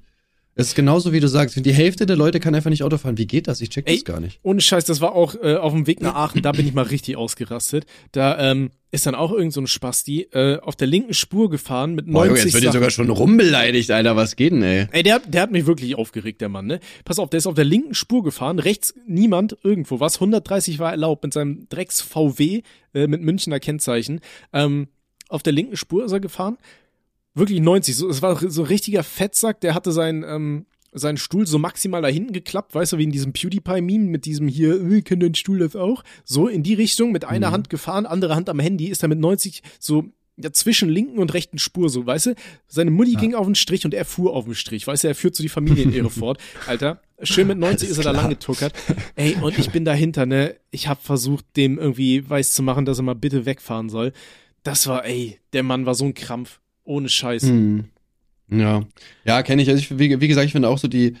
Es ist genauso, wie du sagst. Die Hälfte der Leute kann einfach nicht Auto fahren. Wie geht das? Ich check Ey, das gar nicht. Ohne Scheiß, das war auch äh, auf dem Weg nach Aachen, da bin ich mal richtig ausgerastet. Da ähm, ist dann auch irgend so ein Spasti äh, auf der linken Spur gefahren mit 90 Boah, jetzt wird dir sogar schon rumbeleidigt, Alter. Was geht denn, ey? Ey, der, der hat mich wirklich aufgeregt, der Mann, ne? Pass auf, der ist auf der linken Spur gefahren, rechts niemand, irgendwo was. 130 war erlaubt mit seinem Drecks VW äh, mit Münchner Kennzeichen. Ähm, auf der linken Spur ist er gefahren. Wirklich 90. So, es war so ein richtiger Fettsack, der hatte seinen, ähm, seinen Stuhl so maximal da hinten geklappt, weißt du, wie in diesem PewDiePie-Meme mit diesem hier, äh, kann dein Stuhl das auch? So in die Richtung, mit einer mhm. Hand gefahren, andere Hand am Handy, ist er mit 90 so ja, zwischen linken und rechten Spur, so, weißt du? Seine Mutti ja. ging auf den Strich und er fuhr auf den Strich, weißt du, er führt so die Familienehre fort. Alter, schön mit 90 ist er da lang getuckert. Ey, und ich bin dahinter, ne? Ich hab versucht, dem irgendwie weiß zu machen, dass er mal bitte wegfahren soll. Das war, ey, der Mann war so ein Krampf. Ohne Scheiß. Hm. Ja. Ja, kenne ich. Also ich, wie, wie gesagt, ich finde auch so die,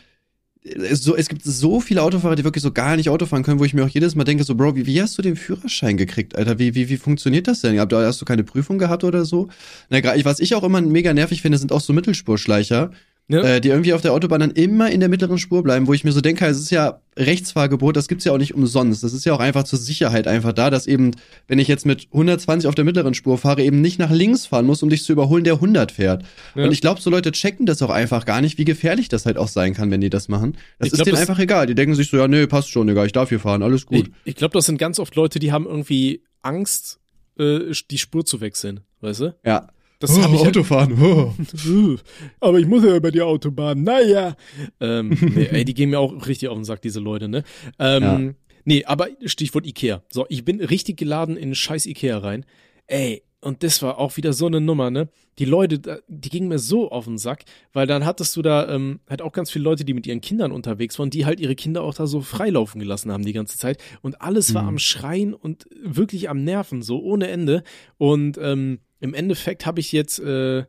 so, es gibt so viele Autofahrer, die wirklich so gar nicht Auto fahren können, wo ich mir auch jedes Mal denke, so, Bro, wie, wie hast du den Führerschein gekriegt, Alter? Wie, wie, wie funktioniert das denn? Hast du keine Prüfung gehabt oder so? Na, was ich auch immer mega nervig finde, sind auch so Mittelspurschleicher, ja. äh, die irgendwie auf der Autobahn dann immer in der mittleren Spur bleiben, wo ich mir so denke, es ist ja Rechtsfahrgebot, das gibt's ja auch nicht umsonst. Das ist ja auch einfach zur Sicherheit einfach da, dass eben, wenn ich jetzt mit 120 auf der mittleren Spur fahre, eben nicht nach links fahren muss, um dich zu überholen, der 100 fährt. Ja. Und ich glaube, so Leute checken das auch einfach gar nicht, wie gefährlich das halt auch sein kann, wenn die das machen. Das ich ist glaub, denen einfach egal. Die denken sich so, ja, nee, passt schon, egal, ich darf hier fahren, alles gut. Ich, ich glaube, das sind ganz oft Leute, die haben irgendwie Angst, äh, die Spur zu wechseln, weißt du? Ja. Das hab ich Autofahren. Oh. Aber ich muss ja über die Autobahn. Naja. Ähm, nee, ey, die gehen mir auch richtig auf den Sack, diese Leute, ne? Ähm, Ja. Nee, aber Stichwort Ikea. So, ich bin richtig geladen in scheiß Ikea rein. Ey, und das war auch wieder so eine Nummer, ne? Die Leute, die gingen mir so auf den Sack, weil dann hattest du da ähm, halt auch ganz viele Leute, die mit ihren Kindern unterwegs waren, die halt ihre Kinder auch da so freilaufen gelassen haben die ganze Zeit. Und alles war Mhm. am Schreien und wirklich am Nerven, so ohne Ende. Und ähm, im Endeffekt habe ich jetzt äh,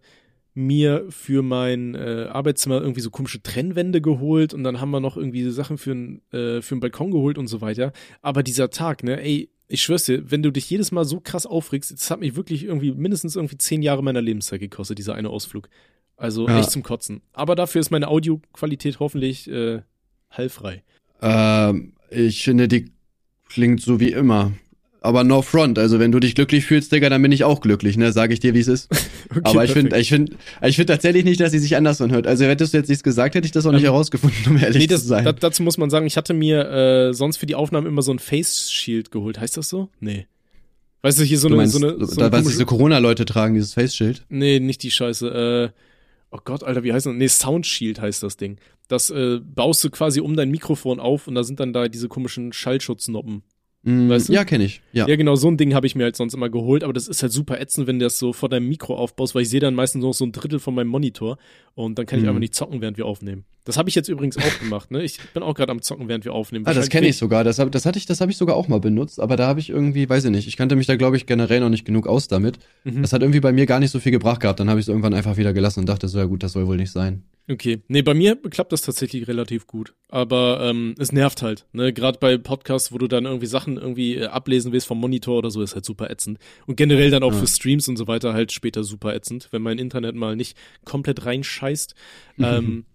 mir für mein äh, Arbeitszimmer irgendwie so komische Trennwände geholt und dann haben wir noch irgendwie Sachen für einen äh, für einen Balkon geholt und so weiter. Aber dieser Tag, ne, ey, ich schwör's dir, wenn du dich jedes Mal so krass aufregst, das hat mich wirklich irgendwie mindestens irgendwie zehn Jahre meiner Lebenszeit gekostet, dieser eine Ausflug. Also Ja. echt zum Kotzen. Aber dafür ist meine Audioqualität hoffentlich äh, heilfrei. Ähm, ich finde, die klingt so wie immer. Aber no front. Also, wenn du dich glücklich fühlst, Digga, dann bin ich auch glücklich, ne? Sag ich dir, wie es ist. Okay, Aber ich finde, ich finde, ich finde tatsächlich nicht, dass sie sich anders anhört. Also, hättest du jetzt nichts gesagt, hätte ich das auch nicht Ähm, herausgefunden, um ehrlich Nee, das, zu sein. da, dazu muss man sagen, ich hatte mir äh, sonst für die Aufnahmen immer so ein Face Shield geholt. Heißt das so? Nee. Weißt du, hier so du eine, meinst, so eine, so da, eine was diese Corona-Leute tragen, dieses Face-Schild. Nee, nicht die Scheiße. Äh, oh Gott, Alter, wie heißt das? Nee, Sound Shield heißt das Ding. Das äh, baust du quasi um dein Mikrofon auf und da sind dann da diese komischen Schallschutznoppen. Mm, Weißt du? Ja, kenne ich. Ja. Ja, genau, so ein Ding habe ich mir halt sonst immer geholt, aber das ist halt super ätzend, wenn du das so vor deinem Mikro aufbaust, weil ich sehe dann meistens noch so ein Drittel von meinem Monitor und dann kann ich Mhm. einfach nicht zocken, während wir aufnehmen. Das habe ich jetzt übrigens auch gemacht, ne? Ich bin auch gerade am Zocken, während wir aufnehmen. Ah, das kenne ich sogar. Das, hab, das hatte ich, das habe ich sogar auch mal benutzt, aber da habe ich irgendwie, weiß ich nicht, ich kannte mich da, glaube ich, generell noch nicht genug aus damit. Mhm. Das hat irgendwie bei mir gar nicht so viel gebracht gehabt. Dann habe ich es irgendwann einfach wieder gelassen und dachte so, ja gut, das soll wohl nicht sein. Okay. Nee, bei mir klappt das tatsächlich relativ gut. Aber ähm, es nervt halt. Ne? Gerade bei Podcasts, wo du dann irgendwie Sachen irgendwie äh, ablesen willst vom Monitor oder so, ist halt super ätzend. Und generell dann auch Ja. für Streams und so weiter halt später super ätzend, wenn mein Internet mal nicht komplett reinscheißt. ähm,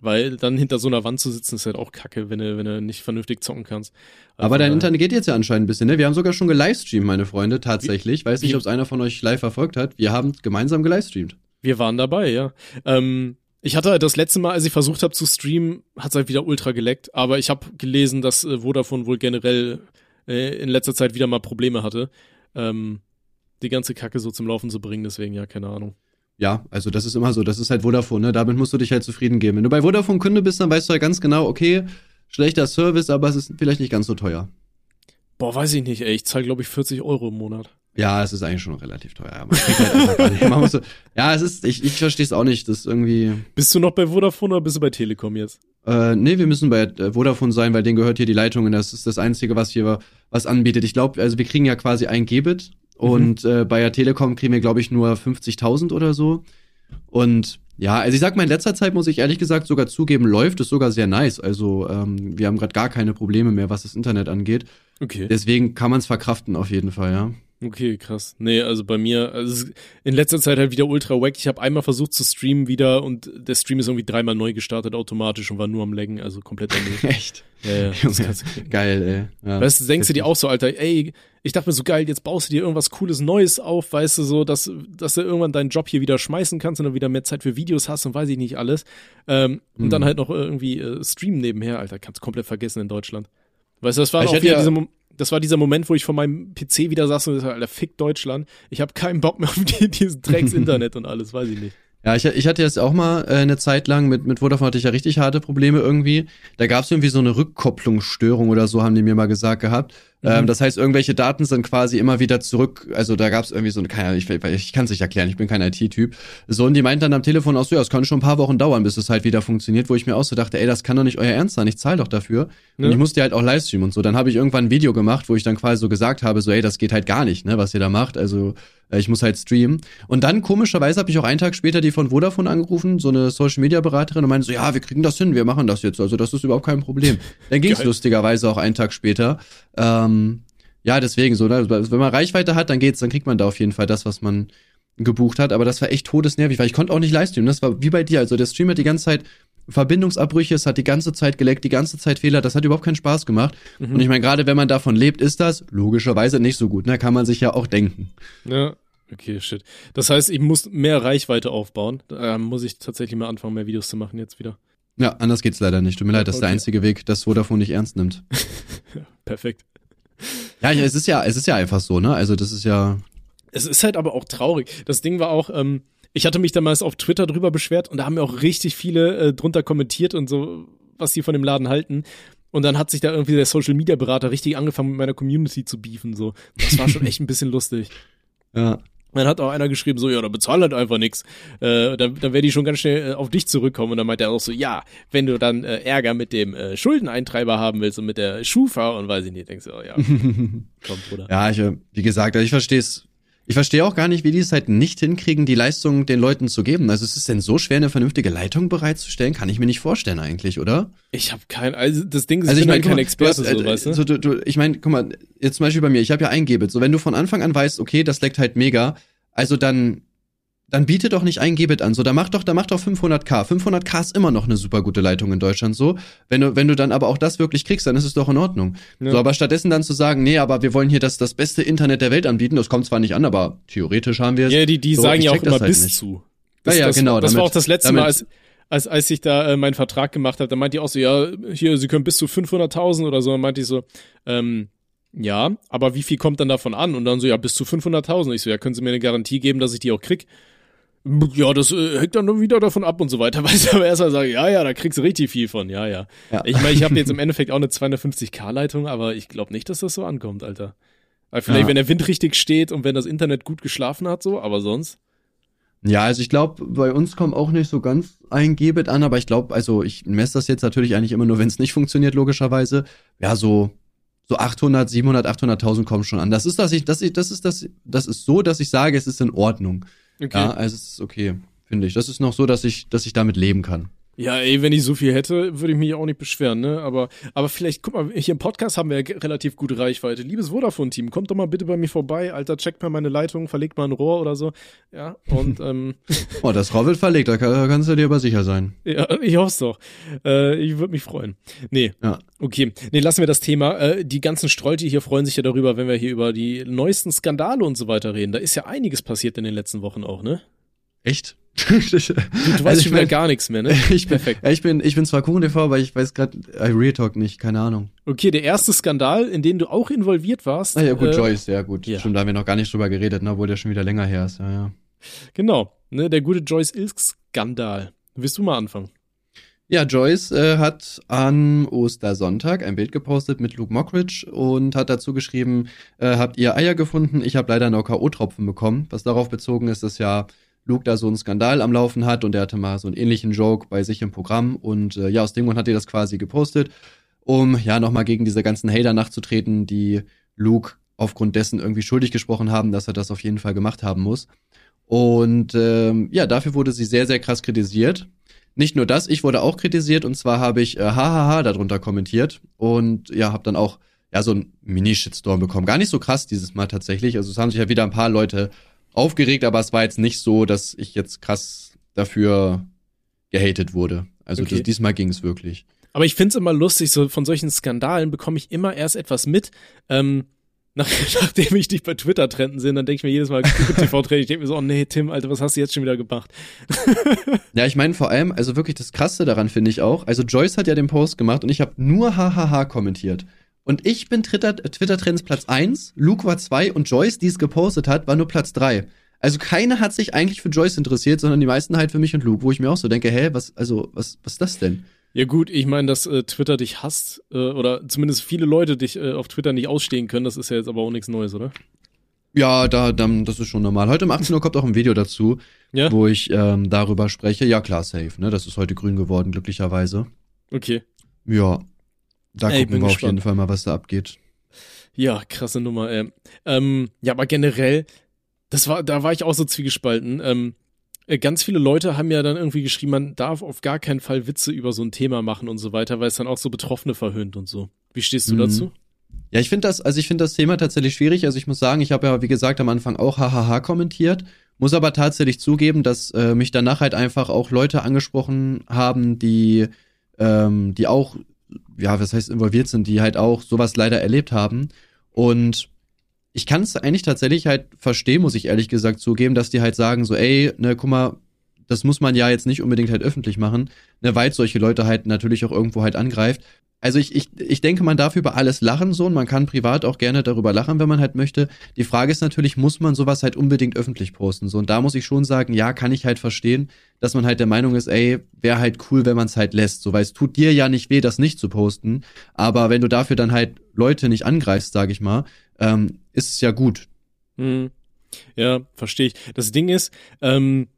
weil dann hinter so einer Wand zu sitzen, ist halt auch kacke, wenn du, wenn du nicht vernünftig zocken kannst. Aber Von dein daher- Internet geht jetzt ja anscheinend ein bisschen, ne? Wir haben sogar schon gelivestreamt, meine Freunde, tatsächlich. Weiß nicht, wie- ob es einer von euch live verfolgt hat. Wir haben gemeinsam gelivestreamt. Wir waren dabei, ja. Ähm, ich hatte halt das letzte Mal, als ich versucht habe zu streamen, hat es halt wieder ultra geleckt. Aber ich habe gelesen, dass äh, Vodafone wohl generell äh, in letzter Zeit wieder mal Probleme hatte, ähm, die ganze Kacke so zum Laufen zu bringen. Deswegen ja, keine Ahnung. Ja, also das ist immer so, das ist halt Vodafone, ne? Damit musst du dich halt zufrieden geben. Wenn du bei Vodafone Kunde bist, dann weißt du halt ganz genau, okay, schlechter Service, aber es ist vielleicht nicht ganz so teuer. Boah, weiß ich nicht, ey. Ich zahle, glaube ich, 40 Euro im Monat. Ja, es ist eigentlich schon relativ teuer. Halt so, ja, es ist, ich, ich verstehe es auch nicht. Das ist irgendwie. Bist du noch bei Vodafone oder bist du bei Telekom jetzt? Äh, nee, wir müssen bei äh, Vodafone sein, weil denen gehört hier die Leitung und das ist das Einzige, was hier was anbietet. Ich glaube, also wir kriegen ja quasi ein Gbit und äh, bei der Telekom kriegen wir, glaube ich, nur 50.000 oder so. Und ja, also ich sag mal, in letzter Zeit muss ich ehrlich gesagt sogar zugeben, läuft es sogar sehr nice. Also ähm, wir haben gerade gar keine Probleme mehr, was das Internet angeht. Okay. Deswegen kann man es verkraften auf jeden Fall, ja. Okay, krass. Nee, also bei mir, also in letzter Zeit halt wieder ultra wack. Ich habe einmal versucht zu streamen wieder und der Stream ist irgendwie dreimal neu gestartet automatisch und war nur am Laggen, also komplett daneben. Echt. ja, ja, Junge. Geil, ey. Ja. Weißt du, denkst du dir auch so, Alter, ey, ich dachte mir so geil, jetzt baust du dir irgendwas Cooles Neues auf, weißt du, so, dass, dass du irgendwann deinen Job hier wieder schmeißen kannst und dann wieder mehr Zeit für Videos hast und weiß ich nicht alles. Ähm, Und Mhm. dann halt noch irgendwie äh, streamen nebenher, Alter, kannst du komplett vergessen in Deutschland. Weißt du, das war Ich auch wieder ja- dieser Mo- das war dieser Moment, wo ich vor meinem PC wieder saß und gesagt, Alter, fick Deutschland. Ich habe keinen Bock mehr auf die, diesen Drecks-Internet und alles, weiß ich nicht. Ja, ich, ich hatte jetzt auch mal äh, eine Zeit lang mit, mit Vodafone hatte ich ja richtig harte Probleme irgendwie. Da gab es irgendwie so eine Rückkopplungsstörung oder so, haben die mir mal gesagt gehabt. Mhm. Ähm, das heißt, irgendwelche Daten sind quasi immer wieder zurück. Also da gab es irgendwie so eine, keine Ahnung, ich, ich kann es nicht erklären, ich bin kein IT-Typ. So, und die meinten dann am Telefon auch so, ja, es kann schon ein paar Wochen dauern, bis es halt wieder funktioniert, wo ich mir auch so dachte, ey, das kann doch nicht euer Ernst sein, ich zahle doch dafür. Ja. Und ich musste halt auch Livestreamen und so. Dann habe ich irgendwann ein Video gemacht, wo ich dann quasi so gesagt habe, so, ey, das geht halt gar nicht, ne, was ihr da macht. Also äh, ich muss halt streamen. Und dann, komischerweise, habe ich auch einen Tag später die von Vodafone angerufen, so eine Social-Media-Beraterin, und meinte so, ja, wir kriegen das hin, wir machen das jetzt. Also das ist überhaupt kein Problem. Dann ging es lustigerweise auch einen Tag später. Ähm, ja, deswegen so, ne? wenn man Reichweite hat, dann geht's, dann kriegt man da auf jeden Fall das, was man gebucht hat. Aber das war echt todesnervig, weil ich konnte auch nicht livestreamen. Das war wie bei dir. Also der Stream hat die ganze Zeit Verbindungsabbrüche, es hat die ganze Zeit geleckt, die ganze Zeit Fehler. Das hat überhaupt keinen Spaß gemacht. Mhm. Und ich meine, gerade wenn man davon lebt, ist das logischerweise nicht so gut. Ne? Kann man sich ja auch denken. Ja, okay, shit. Das heißt, ich muss mehr Reichweite aufbauen. Da muss ich tatsächlich mal anfangen, mehr Videos zu machen jetzt wieder. Ja, anders geht's leider nicht. Tut mir leid, das ist der einzige Weg, dass Vodafone nicht ernst nimmt. Perfekt. Ja, ja, es ist ja, es ist ja einfach so, ne? Also das ist ja, Es ist halt aber auch traurig. Das Ding war auch, ähm, ich hatte mich damals auf Twitter drüber beschwert und da haben mir auch richtig viele äh, drunter kommentiert und so, was die von dem Laden halten. Und dann hat sich da irgendwie der Social Media Berater richtig angefangen mit meiner Community zu beefen, so. Das war schon echt ein bisschen lustig. Ja. Dann hat auch einer geschrieben, so, ja, da bezahl halt einfach nix. Äh, dann, dann werde ich schon ganz schnell äh, auf dich zurückkommen. Und dann meint er auch so, ja, wenn du dann äh, Ärger mit dem äh, Schuldeneintreiber haben willst und mit der Schufa und weiß ich nicht, denkst du, oh, ja, komm, Bruder. Ja, ich, äh, wie gesagt, also ich verstehe es. Ich verstehe auch gar nicht, wie die es halt nicht hinkriegen, die Leistung den Leuten zu geben. Also es ist denn so schwer, eine vernünftige Leitung bereitzustellen? Kann ich mir nicht vorstellen eigentlich, oder? Ich habe kein, also das Ding ist, Also ich ich bin meine, halt kein Experte, so, weißt du? so, du, du, ich meine, guck mal, jetzt zum Beispiel bei mir, ich habe ja eingebet. So, wenn du von Anfang an weißt, okay, das leckt halt mega, also dann, dann biete doch nicht eingebet an. So, da mach doch, da mach doch 500k. 500k ist immer noch eine super gute Leitung in Deutschland. So, wenn du, wenn du dann aber auch das wirklich kriegst, dann ist es doch in Ordnung. Ja. So, aber stattdessen dann zu sagen, nee, aber wir wollen hier das, das beste Internet der Welt anbieten. Das kommt zwar nicht an, aber theoretisch haben wir es. Ja, die, die So, sagen ja auch das immer halt bis nicht. zu. Ja, ja, das, genau, Das war damit- auch das letzte damit- Mal, als, als, als ich da äh, meinen Vertrag gemacht habe, da meinte die auch so, ja, hier, sie können bis zu 500.000 oder so. Dann meinte ich so, ähm, ja, aber wie viel kommt dann davon an? Und dann so, ja, bis zu 500.000. Ich so, ja, können Sie mir eine Garantie geben, dass ich die auch krieg? Ja, das äh, hängt dann nur wieder davon ab und so weiter. Weißt du, aber erstmal sagen, ja, ja, da kriegst du richtig viel von, ja, ja. Ja. Ich meine, ich habe jetzt im Endeffekt auch eine 250k-Leitung, aber ich glaube nicht, dass das so ankommt, Alter. Weil vielleicht, Ja. wenn der Wind richtig steht und wenn das Internet gut geschlafen hat, so, aber sonst. Ja, also ich glaube, bei uns kommt auch nicht so ganz ein Gebet an, aber ich glaube, also ich messe das jetzt natürlich eigentlich immer nur, wenn es nicht funktioniert, logischerweise. Ja, so so 800, 700, 800.000 kommen schon an. Das ist, dass ich, das, ich, das ist das, das ist so, dass ich sage, es ist in Ordnung. Okay. Ja, also es ist okay, finde ich. Das ist noch so, dass ich, dass ich damit leben kann. Ja, ey, wenn ich so viel hätte, würde ich mich auch nicht beschweren, ne? Aber, aber vielleicht, guck mal, hier im Podcast haben wir ja relativ gute Reichweite. Liebes Vodafone-Team, kommt doch mal bitte bei mir vorbei, Alter, checkt mal meine Leitung, verlegt mal ein Rohr oder so. Ja, und, ähm, Oh, das Rohr wird verlegt, da, kann, da kannst du dir aber sicher sein. ja, ich hoffe doch. Äh, ich würde mich freuen. Nee, Ja. okay. Nee, lassen wir das Thema. Äh, die ganzen Strolche hier freuen sich ja darüber, wenn wir hier über die neuesten Skandale und so weiter reden. Da ist ja einiges passiert in den letzten Wochen auch, ne? Echt? Du, weißt Also ich mein- gar nichts mehr, ne? Ich bin, Perfekt. ich bin, ich bin zwar Kuchen TV, aber ich weiß gerade äh, Real Talk nicht, keine Ahnung. Okay, der erste Skandal, in den du auch involviert warst. Ah ja, gut, äh, Joyce, ja gut. ja. Stimmt, da haben wir noch gar nicht drüber geredet, ne, obwohl der schon wieder länger her ist, ja, ja. Genau, ne, der gute Joyce Ilk-Skandal. Willst du mal anfangen? Ja, Joyce äh, hat an Ostersonntag ein Bild gepostet mit Luke Mockridge und hat dazu geschrieben, äh, habt ihr Eier gefunden? Ich habe leider nur K.O.-Tropfen bekommen, was darauf bezogen ist, dass ja Luke da so einen Skandal am Laufen hat und er hatte mal so einen ähnlichen Joke bei sich im Programm und äh, ja, aus dem Grund hat er das quasi gepostet, um ja nochmal gegen diese ganzen Hater nachzutreten, die Luke aufgrund dessen irgendwie schuldig gesprochen haben, dass er das auf jeden Fall gemacht haben muss. Und ähm, ja, dafür wurde sie sehr, sehr krass kritisiert. Nicht nur das, ich wurde auch kritisiert und zwar habe ich äh, hahaha darunter kommentiert und ja, habe dann auch ja so ein Mini-Shitstorm bekommen. Gar nicht so krass dieses Mal tatsächlich. Also es haben sich ja wieder ein paar Leute aufgeregt, aber es war jetzt nicht so, dass ich jetzt krass dafür gehatet wurde. Also Okay. das, diesmal ging es wirklich. Aber ich find's immer lustig, so von solchen Skandalen bekomme ich immer erst etwas mit. Ähm, nach, nachdem ich dich bei Twitter trenden sehe, dann denke ich mir jedes Mal, TV trend ich denke mir so, oh nee, Tim, Alter, was hast du jetzt schon wieder gemacht? Ja, ich meine vor allem, also wirklich das Krasse daran finde ich auch. Also Joyce hat ja den Post gemacht und ich habe nur hahaha kommentiert. Und ich bin Twitter- Twitter-Trends Platz 1, Luke war 2 und Joyce, die es gepostet hat, war nur Platz 3. Also keiner hat sich eigentlich für Joyce interessiert, sondern die meisten halt für mich und Luke, wo ich mir auch so denke, hä, was, also, was, was ist das denn? Ja gut, ich meine, dass äh, Twitter dich hasst, äh, oder zumindest viele Leute dich äh, auf Twitter nicht ausstehen können, das ist ja jetzt aber auch nichts Neues, oder? Ja, da, dann, das ist schon normal. Heute um 18 Uhr kommt auch ein Video dazu, Ja? wo ich ähm, darüber spreche. Ja, klar, safe, ne? Das ist heute grün geworden, glücklicherweise. Okay. Ja. Da Ey, gucken wir auf gespannt. jeden Fall mal, was da abgeht. Ja, krasse Nummer, ey. Ähm, ja, aber generell, das war, da war ich auch so zwiegespalten. Ähm, äh, ganz viele Leute haben ja dann irgendwie geschrieben, man darf auf gar keinen Fall Witze über so ein Thema machen und so weiter, weil es dann auch so Betroffene verhöhnt und so. Wie stehst du Mhm. dazu? Ja, ich finde das, also ich finde das Thema tatsächlich schwierig. Also ich muss sagen, ich habe ja, wie gesagt, am Anfang auch hahaha kommentiert, muss aber tatsächlich zugeben, dass äh, mich danach halt einfach auch Leute angesprochen haben, die, ähm, die auch, ja, was heißt involviert sind, die halt auch sowas leider erlebt haben. Und ich kann es eigentlich tatsächlich halt verstehen, muss ich ehrlich gesagt zugeben, dass die halt sagen so, ey, ne, guck mal, das muss man ja jetzt nicht unbedingt halt öffentlich machen, ne, weil solche Leute halt natürlich auch irgendwo halt angreift. Also ich, ich, ich denke, man darf über alles lachen so und man kann privat auch gerne darüber lachen, wenn man halt möchte. Die Frage ist natürlich, muss man sowas halt unbedingt öffentlich posten? So und da muss ich schon sagen, ja, kann ich halt verstehen, dass man halt der Meinung ist, ey, wäre halt cool, wenn man es halt lässt. So, weil es tut dir ja nicht weh, das nicht zu posten. Aber wenn du dafür dann halt Leute nicht angreifst, sage ich mal, ähm, ist es ja gut. Hm. Ja, verstehe ich. Das Ding ist, ähm,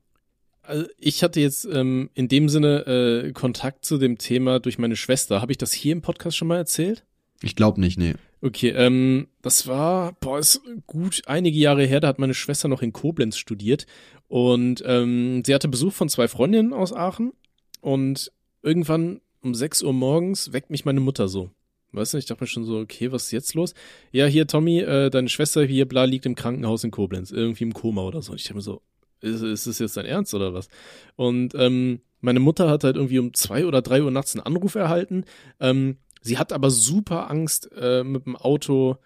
also ich hatte jetzt ähm, in dem Sinne äh, Kontakt zu dem Thema durch meine Schwester. Habe ich das hier im Podcast schon mal erzählt? Ich glaube nicht, nee. Okay, ähm, das war, boah, ist gut einige Jahre her, da hat meine Schwester noch in Koblenz studiert und ähm, sie hatte Besuch von zwei Freundinnen aus Aachen und irgendwann um 6 Uhr morgens weckt mich meine Mutter so. Weißt du, ich dachte mir schon so, okay, was ist jetzt los? Ja, hier, Tommy, äh, deine Schwester hier, bla, liegt im Krankenhaus in Koblenz, irgendwie im Koma oder so. Und ich dachte mir so, ist, ist das jetzt dein Ernst oder was? Und ähm, meine Mutter hat halt irgendwie um zwei oder drei Uhr nachts einen Anruf erhalten. Ähm, sie hat aber super Angst, äh, mit dem Auto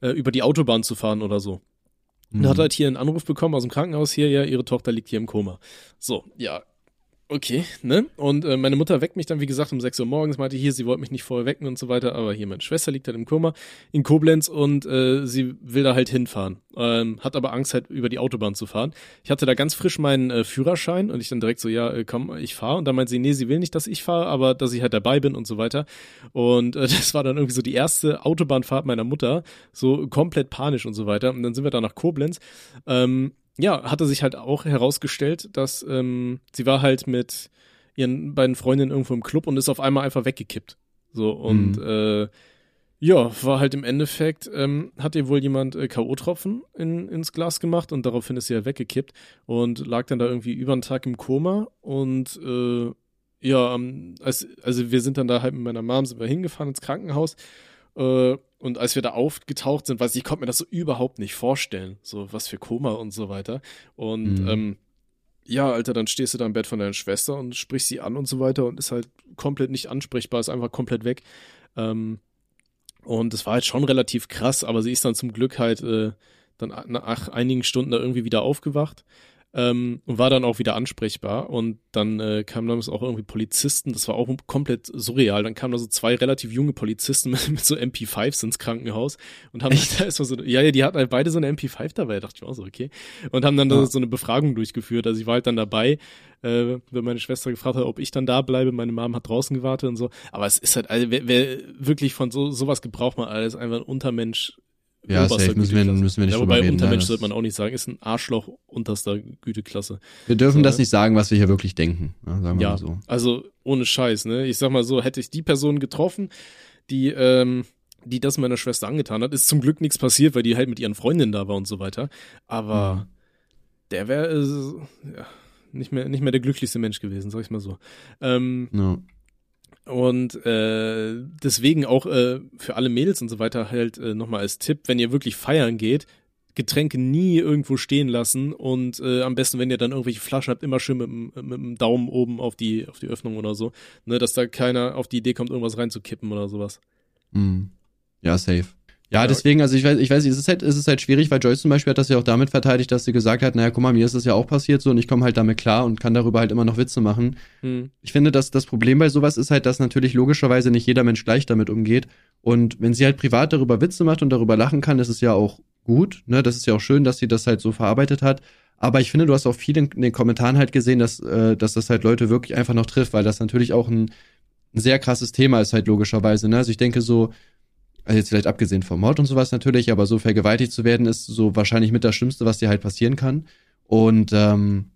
äh, über die Autobahn zu fahren oder so. Und hat halt hier einen Anruf bekommen aus dem Krankenhaus hier, ja, ihre Tochter liegt hier im Koma. So, ja, Okay, ne? Und äh, meine Mutter weckt mich dann, wie gesagt, um 6 Uhr morgens, meinte hier, sie wollte mich nicht vorher wecken und so weiter, aber hier, meine Schwester liegt halt im Koma in Koblenz und äh, sie will da halt hinfahren. Ähm, hat aber Angst, halt über die Autobahn zu fahren. Ich hatte da ganz frisch meinen äh, Führerschein und ich dann direkt so, ja, äh, komm, ich fahre. Und dann meint sie, nee, sie will nicht, dass ich fahre, aber dass ich halt dabei bin und so weiter. Und äh, das war dann irgendwie so die erste Autobahnfahrt meiner Mutter, so komplett panisch und so weiter. Und dann sind wir da nach Koblenz. Ähm, ja, hatte sich halt auch herausgestellt, dass ähm, sie war halt mit ihren beiden Freundinnen irgendwo im Club und ist auf einmal einfach weggekippt. So, und mhm. äh, ja, war halt im Endeffekt, ähm, hat ihr wohl jemand äh, K.O.-Tropfen in, ins Glas gemacht und daraufhin ist sie ja weggekippt und lag dann da irgendwie über einen Tag im Koma und äh, ja, ähm, als, also wir sind dann da halt mit meiner Mom sind wir hingefahren ins Krankenhaus äh, und als wir da aufgetaucht sind, weiß ich, ich konnte mir das so überhaupt nicht vorstellen, so was für Koma und so weiter. Und mhm. ähm, ja, Alter, dann stehst du da im Bett von deiner Schwester und sprichst sie an und so weiter und ist halt komplett nicht ansprechbar, ist einfach komplett weg. Ähm, und das war halt schon relativ krass, aber sie ist dann zum Glück halt äh, dann nach einigen Stunden da irgendwie wieder aufgewacht ähm, und war dann auch wieder ansprechbar. Und dann äh, kamen dann auch irgendwie Polizisten, das war auch komplett surreal. Dann kamen da so zwei relativ junge Polizisten mit, mit so MP5s ins Krankenhaus und haben da erstmal so, ja, ja, die hatten halt beide so eine MP5 dabei, da dachte ich auch so, okay. Und haben dann ja. so eine Befragung durchgeführt. Also ich war halt dann dabei, äh, wenn meine Schwester gefragt hat, ob ich dann da bleibe. Meine Mom hat draußen gewartet und so. Aber es ist halt, also wer, wer wirklich von so sowas gebraucht man alles, einfach ein Untermensch ja, safe müssen wir, müssen wir nicht ja, wobei reden. Untermensch sollte man auch nicht sagen, ist ein Arschloch unterster Güteklasse. Wir dürfen so, das ne? nicht sagen, was wir hier wirklich denken. Ja, sagen wir ja, mal so. also ohne Scheiß, ne? Ich sag mal so, hätte ich die Person getroffen, die, ähm, die das meiner Schwester angetan hat, ist zum Glück nichts passiert, weil die halt mit ihren Freundinnen da war und so weiter. Aber mhm. der wäre äh, ja, nicht mehr nicht mehr der glücklichste Mensch gewesen, sag ich mal so. Ähm, no. Und äh, deswegen auch äh, für alle Mädels und so weiter halt äh, nochmal als Tipp, wenn ihr wirklich feiern geht, Getränke nie irgendwo stehen lassen und äh, am besten, wenn ihr dann irgendwelche Flaschen habt, immer schön mit, mit dem Daumen oben auf die, auf die Öffnung oder so, ne, dass da keiner auf die Idee kommt, irgendwas reinzukippen oder sowas. Mm. Ja, safe. Ja, deswegen, also ich weiß, ich weiß es ist halt, es ist halt schwierig, weil Joyce zum Beispiel hat das ja auch damit verteidigt, dass sie gesagt hat, naja, guck mal, mir ist das ja auch passiert so und ich komme halt damit klar und kann darüber halt immer noch Witze machen. Hm. Ich finde, dass das Problem bei sowas ist halt, dass natürlich logischerweise nicht jeder Mensch gleich damit umgeht. Und wenn sie halt privat darüber Witze macht und darüber lachen kann, ist es ja auch gut, ne? Das ist ja auch schön, dass sie das halt so verarbeitet hat. Aber ich finde, du hast auch viel in, in den Kommentaren halt gesehen, dass, äh, dass das halt Leute wirklich einfach noch trifft, weil das natürlich auch ein, ein sehr krasses Thema ist halt logischerweise. Ne? Also ich denke so, also jetzt vielleicht abgesehen vom Mord und sowas natürlich, aber so vergewaltigt zu werden, ist so wahrscheinlich mit das Schlimmste, was dir halt passieren kann. Und ähm,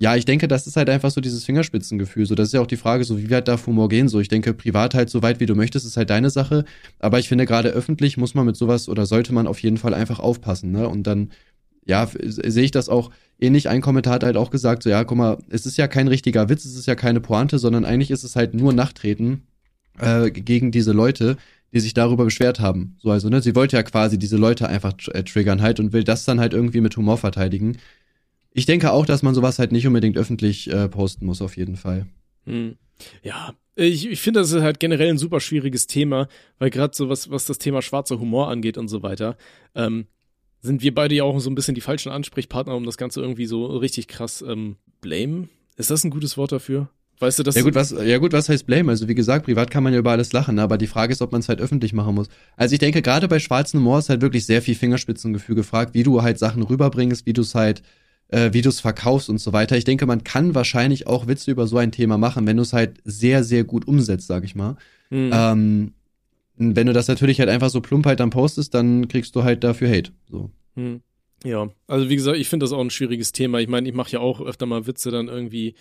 ja, ich denke, das ist halt einfach so dieses Fingerspitzengefühl. So, das ist ja auch die Frage, so wie weit darf Humor gehen? So, ich denke, privat halt so weit wie du möchtest, ist halt deine Sache. Aber ich finde, gerade öffentlich muss man mit sowas oder sollte man auf jeden Fall einfach aufpassen, ne? Und dann, ja, sehe ich das auch ähnlich. Ein Kommentar hat halt auch gesagt, so, ja, guck mal, es ist ja kein richtiger Witz, es ist ja keine Pointe, sondern eigentlich ist es halt nur Nachtreten äh, gegen diese Leute, die sich darüber beschwert haben. So, also, ne, sie wollte ja quasi diese Leute einfach äh, triggern halt und will das dann halt irgendwie mit Humor verteidigen. Ich denke auch, dass man sowas halt nicht unbedingt öffentlich äh, posten muss, auf jeden Fall. Hm. Ja, ich, ich finde, das ist halt generell ein super schwieriges Thema, weil gerade so was, was das Thema schwarzer Humor angeht und so weiter, ähm, sind wir beide ja auch so ein bisschen die falschen Ansprechpartner, um das Ganze irgendwie so richtig krass ähm, blame Ist das ein gutes Wort dafür? Weißt du, das Ja gut, was, ja gut, was heißt Blame? Also wie gesagt, privat kann man ja über alles lachen, ne? aber die Frage ist, ob man es halt öffentlich machen muss. Also ich denke, gerade bei schwarzen Humor ist halt wirklich sehr viel Fingerspitzengefühl gefragt, wie du halt Sachen rüberbringst, wie du es halt, äh, wie du es verkaufst und so weiter. Ich denke, man kann wahrscheinlich auch Witze über so ein Thema machen, wenn du es halt sehr, sehr gut umsetzt, sag ich mal. Hm. Ähm, wenn du das natürlich halt einfach so plump halt dann postest, dann kriegst du halt dafür Hate. So. Hm. Ja, also wie gesagt, ich finde das auch ein schwieriges Thema. Ich meine, ich mache ja auch öfter mal Witze dann irgendwie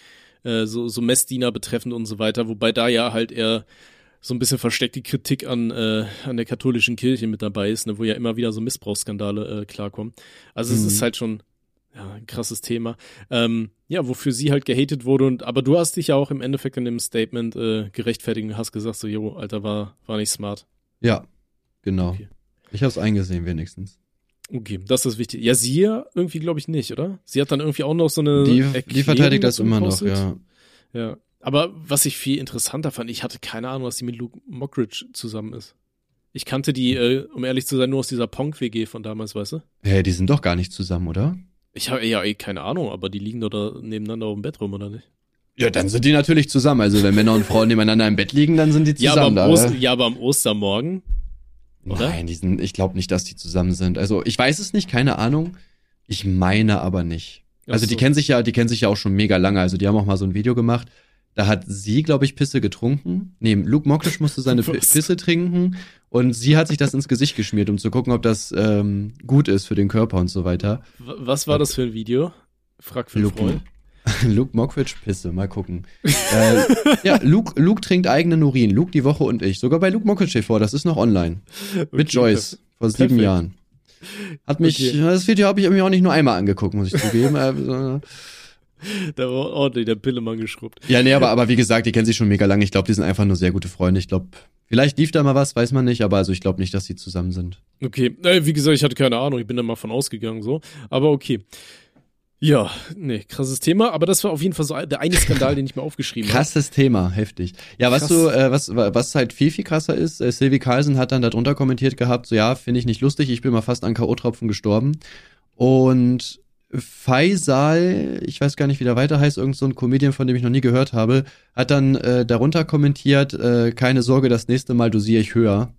äh, so, so Messdiener betreffend und so weiter, wobei da ja halt eher so ein bisschen versteckte Kritik an, äh, an der katholischen Kirche mit dabei ist, ne, wo ja immer wieder so Missbrauchsskandale äh, klarkommen. Also es Mhm. ist halt schon ja, ein krasses Thema. Ähm, ja, wofür sie halt gehatet wurde und aber du hast dich ja auch im Endeffekt in dem Statement äh, gerechtfertigt und hast gesagt, so, jo, Alter, war, war nicht smart. Ja, genau. Okay. Ich habe es eingesehen wenigstens. Okay, das ist wichtig. Ja, sie ja irgendwie, glaube ich, nicht, oder? Sie hat dann irgendwie auch noch so eine. Die, die verteidigt das immer noch, ja. Ja. Aber was ich viel interessanter fand, ich hatte keine Ahnung, was sie mit Luke Mockridge zusammen ist. Ich kannte die, äh, um ehrlich zu sein, nur aus dieser Ponk-WG von damals, weißt du? Hä, die sind doch gar nicht zusammen, oder? Ich habe ja eh keine Ahnung, aber die liegen doch da nebeneinander auf dem Bett rum, oder nicht? Ja, dann sind die natürlich zusammen. Also wenn Männer und Frauen nebeneinander im Bett liegen, dann sind die Ja aber, zusammen. am da, Oster, ja, aber am Ostermorgen. Oder? Nein, die sind, ich glaube nicht, dass die zusammen sind. Also ich weiß es nicht, keine Ahnung. Ich meine aber nicht. Also Ach die so. kennen sich ja, die kennen sich ja auch schon mega lange. Also die haben auch mal so ein Video gemacht. Da hat sie, glaube ich, Pisse getrunken. Nee, Luke Mockridge musste seine Was? Pisse trinken und sie hat sich das ins Gesicht geschmiert, um zu gucken, ob das ähm, gut ist für den Körper und so weiter. Was war das für ein Video? Frag für Luke, Freund. Luke Mockridge Pisse, mal gucken. äh, ja, Luke, Luke trinkt eigenen Urin. Luke die Woche und ich. Sogar bei Luke Mockridge TV, das ist noch online. Mit Okay, Joyce vor sieben Perfekt. Jahren. Hat mich, Okay. das Video habe ich mir auch nicht nur einmal angeguckt, muss ich zugeben. Äh, Da war ordentlich der Pillemann geschrubbt. ja, nee, aber, aber wie gesagt, die kennen sich schon mega lange. Ich glaube, die sind einfach nur sehr gute Freunde. Ich glaube, vielleicht lief da mal was, weiß man nicht, aber also ich glaube nicht, dass sie zusammen sind. Okay, äh, wie gesagt, ich hatte keine Ahnung, ich bin da mal von ausgegangen so, aber okay. Ja, nee, krasses Thema, aber das war auf jeden Fall so der eine Skandal, den ich mir aufgeschrieben habe. Krasses Thema, heftig. Ja, was Krass. du, äh, was, was halt viel, viel krasser ist, äh, Sylvie Carlson hat dann darunter kommentiert gehabt, so ja, finde ich nicht lustig, ich bin mal fast an K.O.-Tropfen gestorben. Und Faisal, ich weiß gar nicht, wie der weiter heißt, irgend so ein Comedian, von dem ich noch nie gehört habe, hat dann äh, darunter kommentiert, äh, keine Sorge, das nächste Mal dosiere ich höher.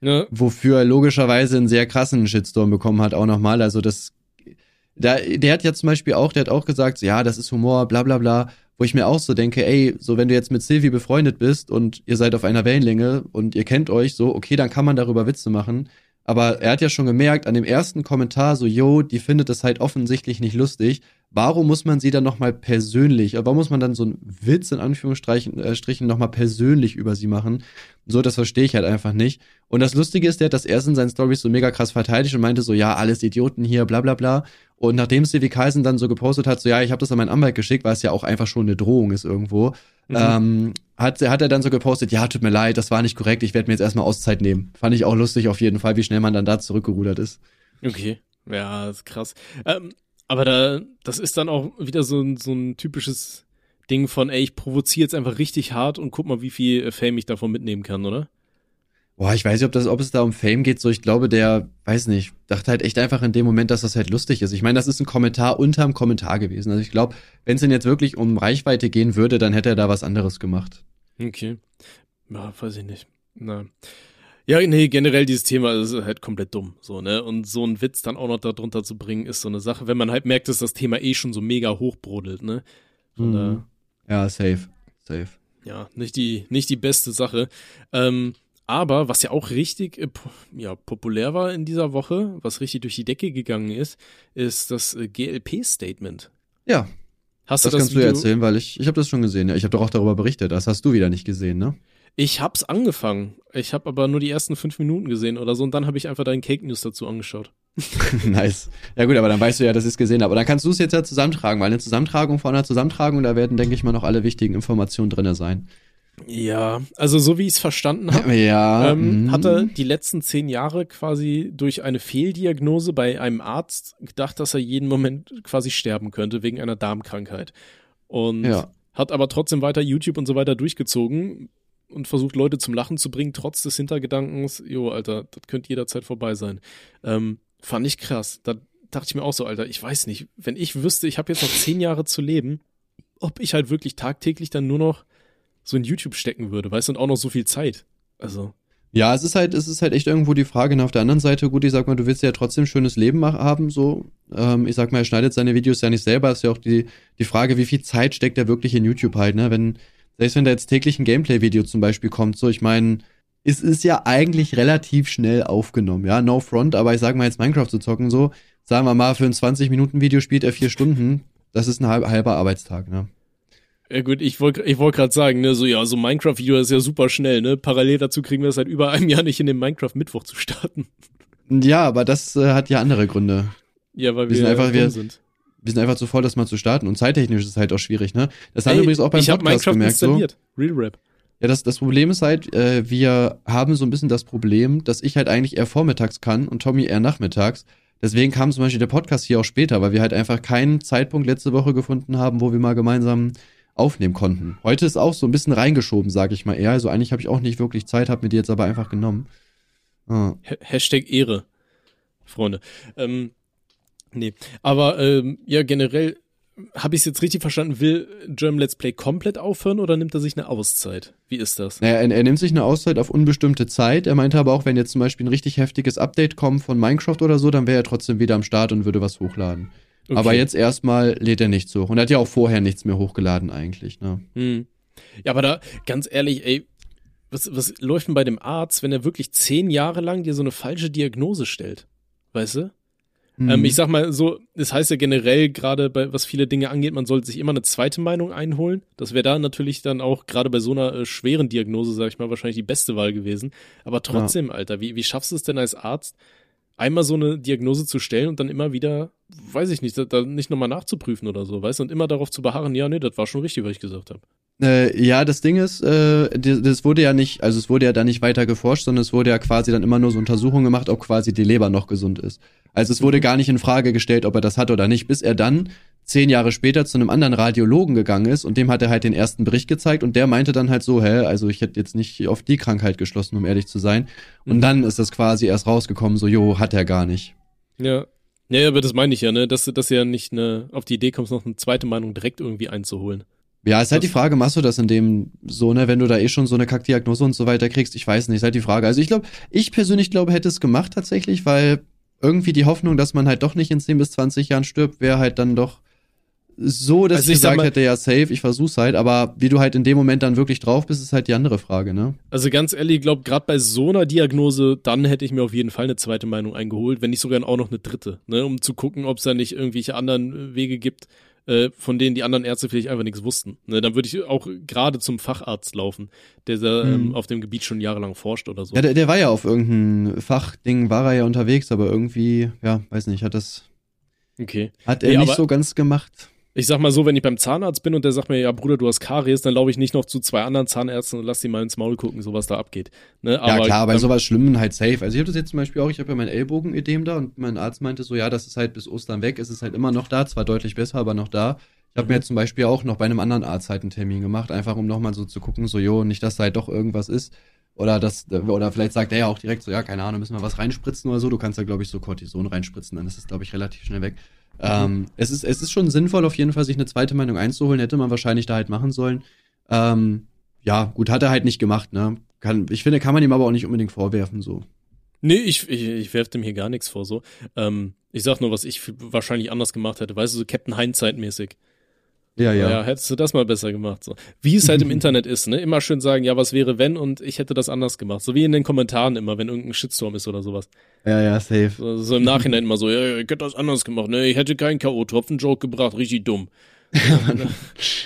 Ne? Wofür er logischerweise einen sehr krassen Shitstorm bekommen hat, auch nochmal. Also das, da, der hat ja zum Beispiel auch, der hat auch gesagt, ja, das ist Humor, bla bla bla, wo ich mir auch so denke, ey, so wenn du jetzt mit Sylvie befreundet bist und ihr seid auf einer Wellenlänge und ihr kennt euch, so, okay, dann kann man darüber Witze machen. Aber er hat ja schon gemerkt, an dem ersten Kommentar so, yo, die findet das halt offensichtlich nicht lustig. Warum muss man sie dann nochmal persönlich, warum muss man dann so einen Witz in Anführungsstrichen äh, Strichen nochmal persönlich über sie machen? So, das verstehe ich halt einfach nicht. Und das Lustige ist, der hat das erst in seinen Stories so mega krass verteidigt und meinte so, ja, alles Idioten hier, bla bla bla. Und nachdem Stevie Carlson dann so gepostet hat, so, ja, ich habe das an meinen Anwalt geschickt, weil es ja auch einfach schon eine Drohung ist irgendwo, Mhm. ähm, hat, hat er dann so gepostet, ja, tut mir leid, das war nicht korrekt, ich werde mir jetzt erstmal Auszeit nehmen. Fand ich auch lustig auf jeden Fall, wie schnell man dann da zurückgerudert ist. Okay, ja, das ist krass. Ähm, aber da, das ist dann auch wieder so ein, so ein typisches Ding von, ey, ich provoziere jetzt einfach richtig hart und guck mal, wie viel äh, Fame ich davon mitnehmen kann, oder? Boah, ich weiß nicht, ob, das, ob es da um Fame geht. So, ich glaube, der, weiß nicht, dachte halt echt einfach in dem Moment, dass das halt lustig ist. Ich meine, das ist ein Kommentar unterm Kommentar gewesen. Also ich glaube, wenn es denn jetzt wirklich um Reichweite gehen würde, dann hätte er da was anderes gemacht. Okay. Ja, weiß ich nicht. Na. Ja, nee, generell dieses Thema ist halt komplett dumm, so, ne? Und so einen Witz dann auch noch da drunter zu bringen, ist so eine Sache, wenn man halt merkt, dass das Thema eh schon so mega hochbrodelt, ne? Von Mhm. daher, Ja, safe. Safe. ja, nicht die, nicht die beste Sache. Ähm, aber was ja auch richtig äh, ja, populär war in dieser Woche, was richtig durch die Decke gegangen ist, ist das äh, GLP-Statement. Ja, Hast das, du das kannst du ja erzählen, weil ich, ich habe das schon gesehen. Ja, ich habe doch auch darüber berichtet. Das hast du wieder nicht gesehen, ne? Ich hab's angefangen. Ich habe aber nur die ersten fünf Minuten gesehen oder so und dann habe ich einfach deinen Cake News dazu angeschaut. nice. Ja gut, aber dann weißt du ja, dass ich es gesehen habe. Aber dann kannst du es jetzt ja zusammentragen, weil eine Zusammentragung vor einer Zusammentragung, da werden, denke ich mal, noch alle wichtigen Informationen drinne sein. Ja, also so wie ich es verstanden habe, Ja. ähm, mhm. hat er die letzten zehn Jahre quasi durch eine Fehldiagnose bei einem Arzt gedacht, dass er jeden Moment quasi sterben könnte wegen einer Darmkrankheit. Und Ja. hat aber trotzdem weiter YouTube und so weiter durchgezogen und versucht, Leute zum Lachen zu bringen, trotz des Hintergedankens, jo, Alter, das könnte jederzeit vorbei sein. Ähm, fand ich krass. Da dachte ich mir auch so, Alter, ich weiß nicht, wenn ich wüsste, ich habe jetzt noch zehn Jahre zu leben ob ich halt wirklich tagtäglich dann nur noch so in YouTube stecken würde, weißt du, und auch noch so viel Zeit. Also. Ja, es ist halt, es ist halt echt irgendwo die Frage. Und auf der anderen Seite, gut, ich sag mal, du willst ja trotzdem schönes Leben haben, so. Ähm, ich sag mal, er schneidet seine Videos ja nicht selber. Ist ja auch die, die Frage, wie viel Zeit steckt er wirklich in YouTube halt, ne? Wenn, selbst wenn da jetzt täglich ein Gameplay-Video zum Beispiel kommt, so, ich meine, es ist ja eigentlich relativ schnell aufgenommen, ja, no front, aber ich sag mal jetzt Minecraft zu zocken, so, sagen wir mal, für ein 20-Minuten-Video spielt er vier Stunden, das ist ein halber Arbeitstag, ne? Ja gut, ich wollte ich wollt gerade sagen, ne, so ja, so Minecraft-Video ist ja super schnell, ne? Parallel dazu kriegen wir es seit über einem Jahr nicht in den Minecraft-Mittwoch zu starten. Ja, aber das äh, hat ja andere Gründe. Ja, weil Wir wir, sind einfach- wir- sind. Wir sind einfach zu voll, das mal zu starten. Und zeittechnisch ist es halt auch schwierig, ne? Das haben Ey, wir übrigens auch beim ich Podcast Minecraft gemerkt. So. installiert. Real Rap. Ja, das, das Problem ist halt, äh, wir haben so ein bisschen das Problem, dass ich halt eigentlich eher vormittags kann und Tommy eher nachmittags. Deswegen kam zum Beispiel der Podcast hier auch später, weil wir halt einfach keinen Zeitpunkt letzte Woche gefunden haben, wo wir mal gemeinsam aufnehmen konnten. Heute ist auch so ein bisschen reingeschoben, sag ich mal eher. Also eigentlich habe ich auch nicht wirklich Zeit, habe mir die jetzt aber einfach genommen. Ah. Ha- Hashtag Ehre, Freunde. Ähm, nee, aber ähm, ja, generell habe ich es jetzt richtig verstanden, will German Let's Play komplett aufhören oder nimmt er sich eine Auszeit? Wie ist das? Naja, er, er nimmt sich eine Auszeit auf unbestimmte Zeit. Er meinte aber auch, wenn jetzt zum Beispiel ein richtig heftiges Update kommt von Minecraft oder so, dann wäre er trotzdem wieder am Start und würde was hochladen. Okay. Aber jetzt erstmal lädt er nichts hoch. Und er hat ja auch vorher nichts mehr hochgeladen eigentlich, ne? Hm. Ja, aber da, ganz ehrlich, ey, was, was läuft denn bei dem Arzt, wenn er wirklich zehn Jahre lang dir so eine falsche Diagnose stellt? Weißt du? Mhm. Ähm, ich sag mal so, das heißt ja generell, gerade bei was viele Dinge angeht, man sollte sich immer eine zweite Meinung einholen. Das wäre da natürlich dann auch gerade bei so einer äh, schweren Diagnose, sag ich mal, wahrscheinlich die beste Wahl gewesen. Aber trotzdem, Alter, wie, wie schaffst du es denn als Arzt, einmal so eine Diagnose zu stellen und dann immer wieder, weiß ich nicht, da, da nicht nochmal nachzuprüfen oder so, weißt du, und immer darauf zu beharren, ja, nee, das war schon richtig, was ich gesagt habe. Äh, ja, das Ding ist, äh, die- das wurde ja nicht, also es wurde ja da nicht weiter geforscht, sondern es wurde ja quasi dann immer nur so Untersuchungen gemacht, ob quasi die Leber noch gesund ist. Also es wurde gar nicht in Frage gestellt, ob er das hat oder nicht, bis er dann zehn Jahre später zu einem anderen Radiologen gegangen ist und dem hat er halt den ersten Bericht gezeigt und der meinte dann halt so, hä, also ich hätte jetzt nicht auf die Krankheit geschlossen, um ehrlich zu sein. Und Mhm. dann ist das quasi erst rausgekommen, so, jo, hat er gar nicht. Ja. Ja, aber das meine ich ja, ne, dass, du- dass du ja nicht eine, auf die Idee kommst, noch eine zweite Meinung direkt irgendwie einzuholen. Ja, ist halt die Frage, machst du das in dem so, ne, wenn du da eh schon so eine Kackdiagnose und so weiter kriegst? Ich weiß nicht, ist halt die Frage. Also ich glaube, ich persönlich glaube, hätte es gemacht tatsächlich, weil irgendwie die Hoffnung, dass man halt doch nicht in 10 bis 20 Jahren stirbt, wäre halt dann doch so, dass Also ich ich sag gesagt mal- hätte, ja, safe, ich versuch's halt, aber wie du halt in dem Moment dann wirklich drauf bist, ist halt die andere Frage, ne? Also ganz ehrlich, ich glaube, gerade bei so einer Diagnose, dann hätte ich mir auf jeden Fall eine zweite Meinung eingeholt, wenn nicht sogar auch noch eine dritte, ne, um zu gucken, ob es da nicht irgendwelche anderen Wege gibt, äh, von denen die anderen Ärzte vielleicht einfach nichts wussten. Ne, dann würde ich auch gerade zum Facharzt laufen, der da, Mhm. ähm, auf dem Gebiet schon jahrelang forscht oder so. Ja, der, der war ja auf irgendein Fachding, war er ja unterwegs, aber irgendwie, ja, weiß nicht, hat das, okay. hat er Nee, nicht so ganz gemacht. Ich sag mal so, wenn ich beim Zahnarzt bin und der sagt mir, ja Bruder, du hast Karies, dann laufe ich nicht noch zu zwei anderen Zahnärzten und lass die mal ins Maul gucken, so was da abgeht. Ne? ja, klar, bei sowas Schlimmen halt safe. Also ich habe das jetzt zum Beispiel auch, ich habe ja mein Ellbogenödem da und mein Arzt meinte so, ja, das ist halt bis Ostern weg, es ist halt immer noch da, zwar deutlich besser, aber noch da. Ich habe Mhm. mir jetzt zum Beispiel auch noch bei einem anderen Arzt halt einen Termin gemacht, einfach um nochmal so zu gucken, so, jo, nicht, dass da halt doch irgendwas ist. Oder das, oder vielleicht sagt er ja auch direkt so, ja, keine Ahnung, müssen wir was reinspritzen oder so. Du kannst da, glaube ich, so Cortison reinspritzen, dann ist es, glaube ich, relativ schnell weg. Ähm, es, ist, es ist schon sinnvoll, auf jeden Fall, sich eine zweite Meinung einzuholen, hätte man wahrscheinlich da halt machen sollen. Ähm, ja, gut, hat er halt nicht gemacht, ne? Kann, ich finde, kann man ihm aber auch nicht unbedingt vorwerfen, so. Nee, ich, ich, ich werf dem hier gar nichts vor so. Ähm, ich sag nur, was ich wahrscheinlich anders gemacht hätte. Weißt du, so Captain Hindsight-mäßig. Ja, Ja. hättest du das mal besser gemacht. So. Wie es halt im Internet ist, ne? Immer schön sagen, ja, was wäre wenn und ich hätte das anders gemacht. So wie in den Kommentaren immer, wenn irgendein Shitstorm ist oder sowas. Ja, ja, safe. So, so im Nachhinein immer so, ja, ich hätte das anders gemacht, ne? Ich hätte keinen K.O.-Tropfen-Joke gebracht, richtig dumm. dabei, Ja,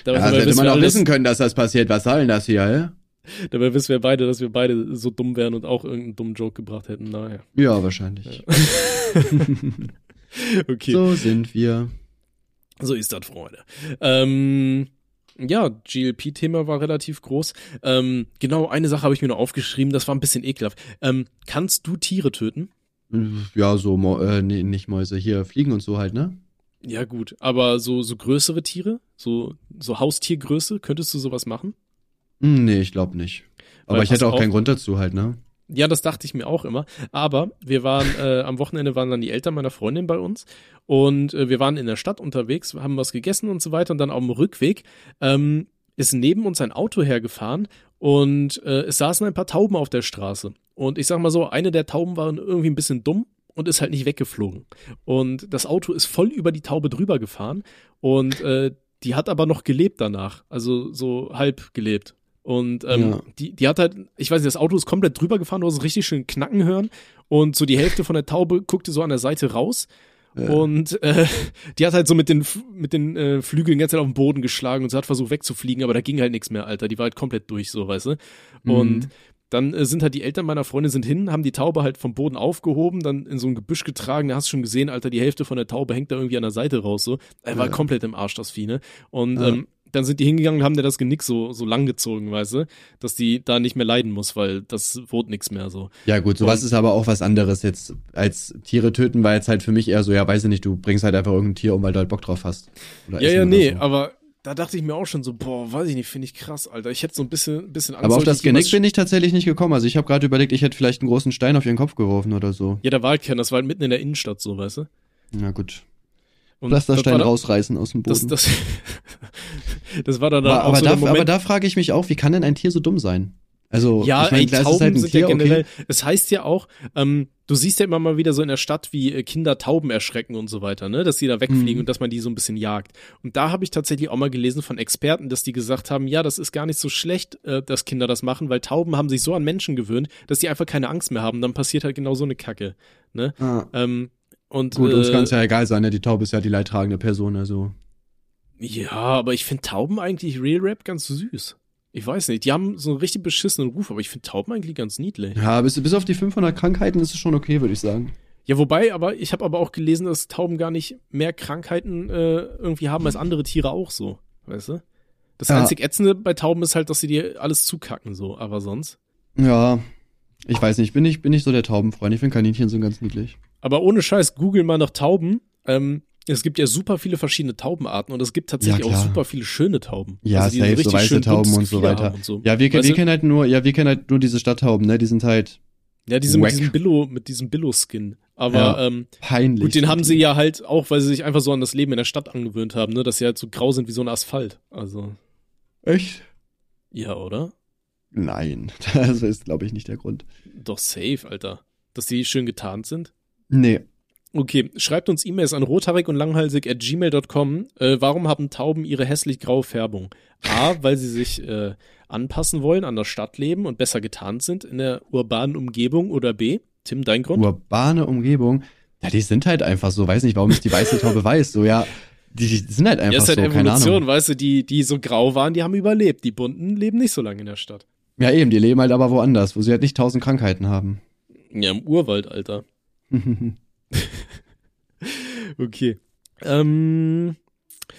dabei, hätte wissen man auch wissen können, dass das passiert. Was soll denn das hier, hä? dabei wissen wir beide, dass wir beide so dumm wären und auch irgendeinen dummen Joke gebracht hätten. Naja. Ja, wahrscheinlich. Okay. So sind wir. So ist das, Freunde. Ähm, ja, GLP-Thema war relativ groß. Ähm, genau, eine Sache habe ich mir noch aufgeschrieben, das war ein bisschen ekelhaft. Ähm, kannst du Tiere töten? Ja, so, äh, nee, nicht Mäuse, hier Fliegen und so halt, ne? Ja, gut. Aber so, so größere Tiere? So, so Haustiergröße? Könntest du sowas machen? Hm, nee, ich glaube nicht. Aber Weil ich hätte auch keinen auf. Grund dazu halt, ne? Ja, das dachte ich mir auch immer. Aber wir waren, äh, am Wochenende waren dann die Eltern meiner Freundin bei uns und äh, wir waren in der Stadt unterwegs, haben was gegessen und so weiter und dann auf dem Rückweg ähm, ist neben uns ein Auto hergefahren und äh, es saßen ein paar Tauben auf der Straße. Und ich sag mal so, eine der Tauben war irgendwie ein bisschen dumm und ist halt nicht weggeflogen. Und das Auto ist voll über die Taube drüber gefahren und äh, die hat aber noch gelebt danach, also so halb gelebt. Und ähm, Ja. die, die hat halt, ich weiß nicht, das Auto ist komplett drüber gefahren, du hast es richtig schön knacken hören und so die Hälfte von der Taube guckte so an der Seite raus. Ja. Und äh, die hat halt so mit den, mit den äh, Flügeln ganz auf den Boden geschlagen und sie hat versucht wegzufliegen, aber da ging halt nichts mehr, Alter. Die war halt komplett durch, so, weißt du. Und Mhm. dann äh, sind halt die Eltern meiner Freundin sind hin, haben die Taube halt vom Boden aufgehoben, dann in so ein Gebüsch getragen. Da hast du schon gesehen, Alter, die Hälfte von der Taube hängt da irgendwie an der Seite raus, so. Er war Ja. komplett im Arsch, das Vieh, ne? Und Ja. ähm, dann sind die hingegangen und haben der das Genick so, so lang gezogen, weißt du, dass die da nicht mehr leiden muss, weil das wurde nichts mehr so. Ja gut, sowas Und- ist aber auch was anderes jetzt als Tiere töten, war jetzt halt für mich eher so, ja, weiß ich nicht, du bringst halt einfach irgendein Tier um, weil du halt Bock drauf hast. Ja, ja, nee, so. aber da dachte ich mir auch schon so, boah, weiß ich nicht, finde ich krass, Alter. Ich hätte so ein bisschen, bisschen Angst. Aber auf das Genick bin ich tatsächlich nicht gekommen. Also ich habe gerade überlegt, ich hätte vielleicht einen großen Stein auf ihren Kopf geworfen oder so. Ja, da war halt das war halt mitten in der Innenstadt so, weißt du? Na gut. Und Pflasterstein das rausreißen aus dem Das, Boden. das, das war dann aber, auch aber, so da, Moment. aber da frage ich mich auch, wie kann denn ein Tier so dumm sein? Also, ja, ich mein, ey, Tauben ist halt sind Tier, ja generell, okay. es heißt ja auch, ähm, du siehst ja immer mal wieder so in der Stadt, wie äh, Kinder Tauben erschrecken und so weiter, ne, dass die da wegfliegen Mhm. und dass man die so ein bisschen jagt. Und da habe ich tatsächlich auch mal gelesen von Experten, dass die gesagt haben, ja, das ist gar nicht so schlecht, äh, dass Kinder das machen, weil Tauben haben sich so an Menschen gewöhnt, dass die einfach keine Angst mehr haben. Dann passiert halt genau so eine Kacke, ne? Ah, Ähm, und gut, uns äh, kann es ja egal sein, ne? Die Taube ist ja die leidtragende Person, also. Ja, aber ich finde Tauben eigentlich Real Rap ganz süß. Ich weiß nicht, die haben so einen richtig beschissenen Ruf, aber ich finde Tauben eigentlich ganz niedlich. Ja, bis, bis auf die 500 Krankheiten ist es schon okay, würde ich sagen. Ja, wobei, aber ich habe aber auch gelesen, dass Tauben gar nicht mehr Krankheiten äh, irgendwie haben als andere Tiere auch so, weißt du? Das Ja. einzig Ätzende bei Tauben ist halt, dass sie dir alles zukacken so, aber sonst. Ja, ich weiß nicht, bin ich, bin ich so der Taubenfreund. Ich finde Kaninchen so ganz niedlich. Aber ohne Scheiß, google mal nach Tauben. Ähm, es gibt ja super viele verschiedene Taubenarten und es gibt tatsächlich Ja, auch super viele schöne Tauben. Ja, also safe, so weiße Tauben und so weiter. Und so. Ja, wir, Weißt wir kennen halt nur, ja, wir kennen halt nur diese Stadttauben, ne? Die sind halt Ja, diese mit diesem Billo, mit diesem Billo-Skin. Aber Ja. ähm, peinlich. gut, den haben sie ja halt auch, weil sie sich einfach so an das Leben in der Stadt angewöhnt haben, ne, dass sie halt so grau sind wie so ein Asphalt. Also, Echt? ja, oder? Nein, das ist, glaube ich, nicht der Grund. Doch safe, Alter. Dass die schön getarnt sind. Nee. Okay, schreibt uns E-Mails an rothaarig und langhalsig at gmail.com. Äh, warum haben Tauben ihre hässlich graue Färbung? A, weil sie sich äh, anpassen wollen, an der Stadt leben und besser getarnt sind in der urbanen Umgebung oder B, Tim, dein Grund? Urbane Umgebung. Ja, die sind halt einfach so. Weiß nicht, warum ist die weiße Taube weiß? So, ja, die, die sind halt einfach ja, ist halt so, keine Evolution, weißt du, die, die so grau waren, die haben überlebt. Die bunten leben nicht so lange in der Stadt. Ja, eben, die leben halt aber woanders, wo sie halt nicht tausend Krankheiten haben. Ja, im Urwald, Alter. Okay. Ähm,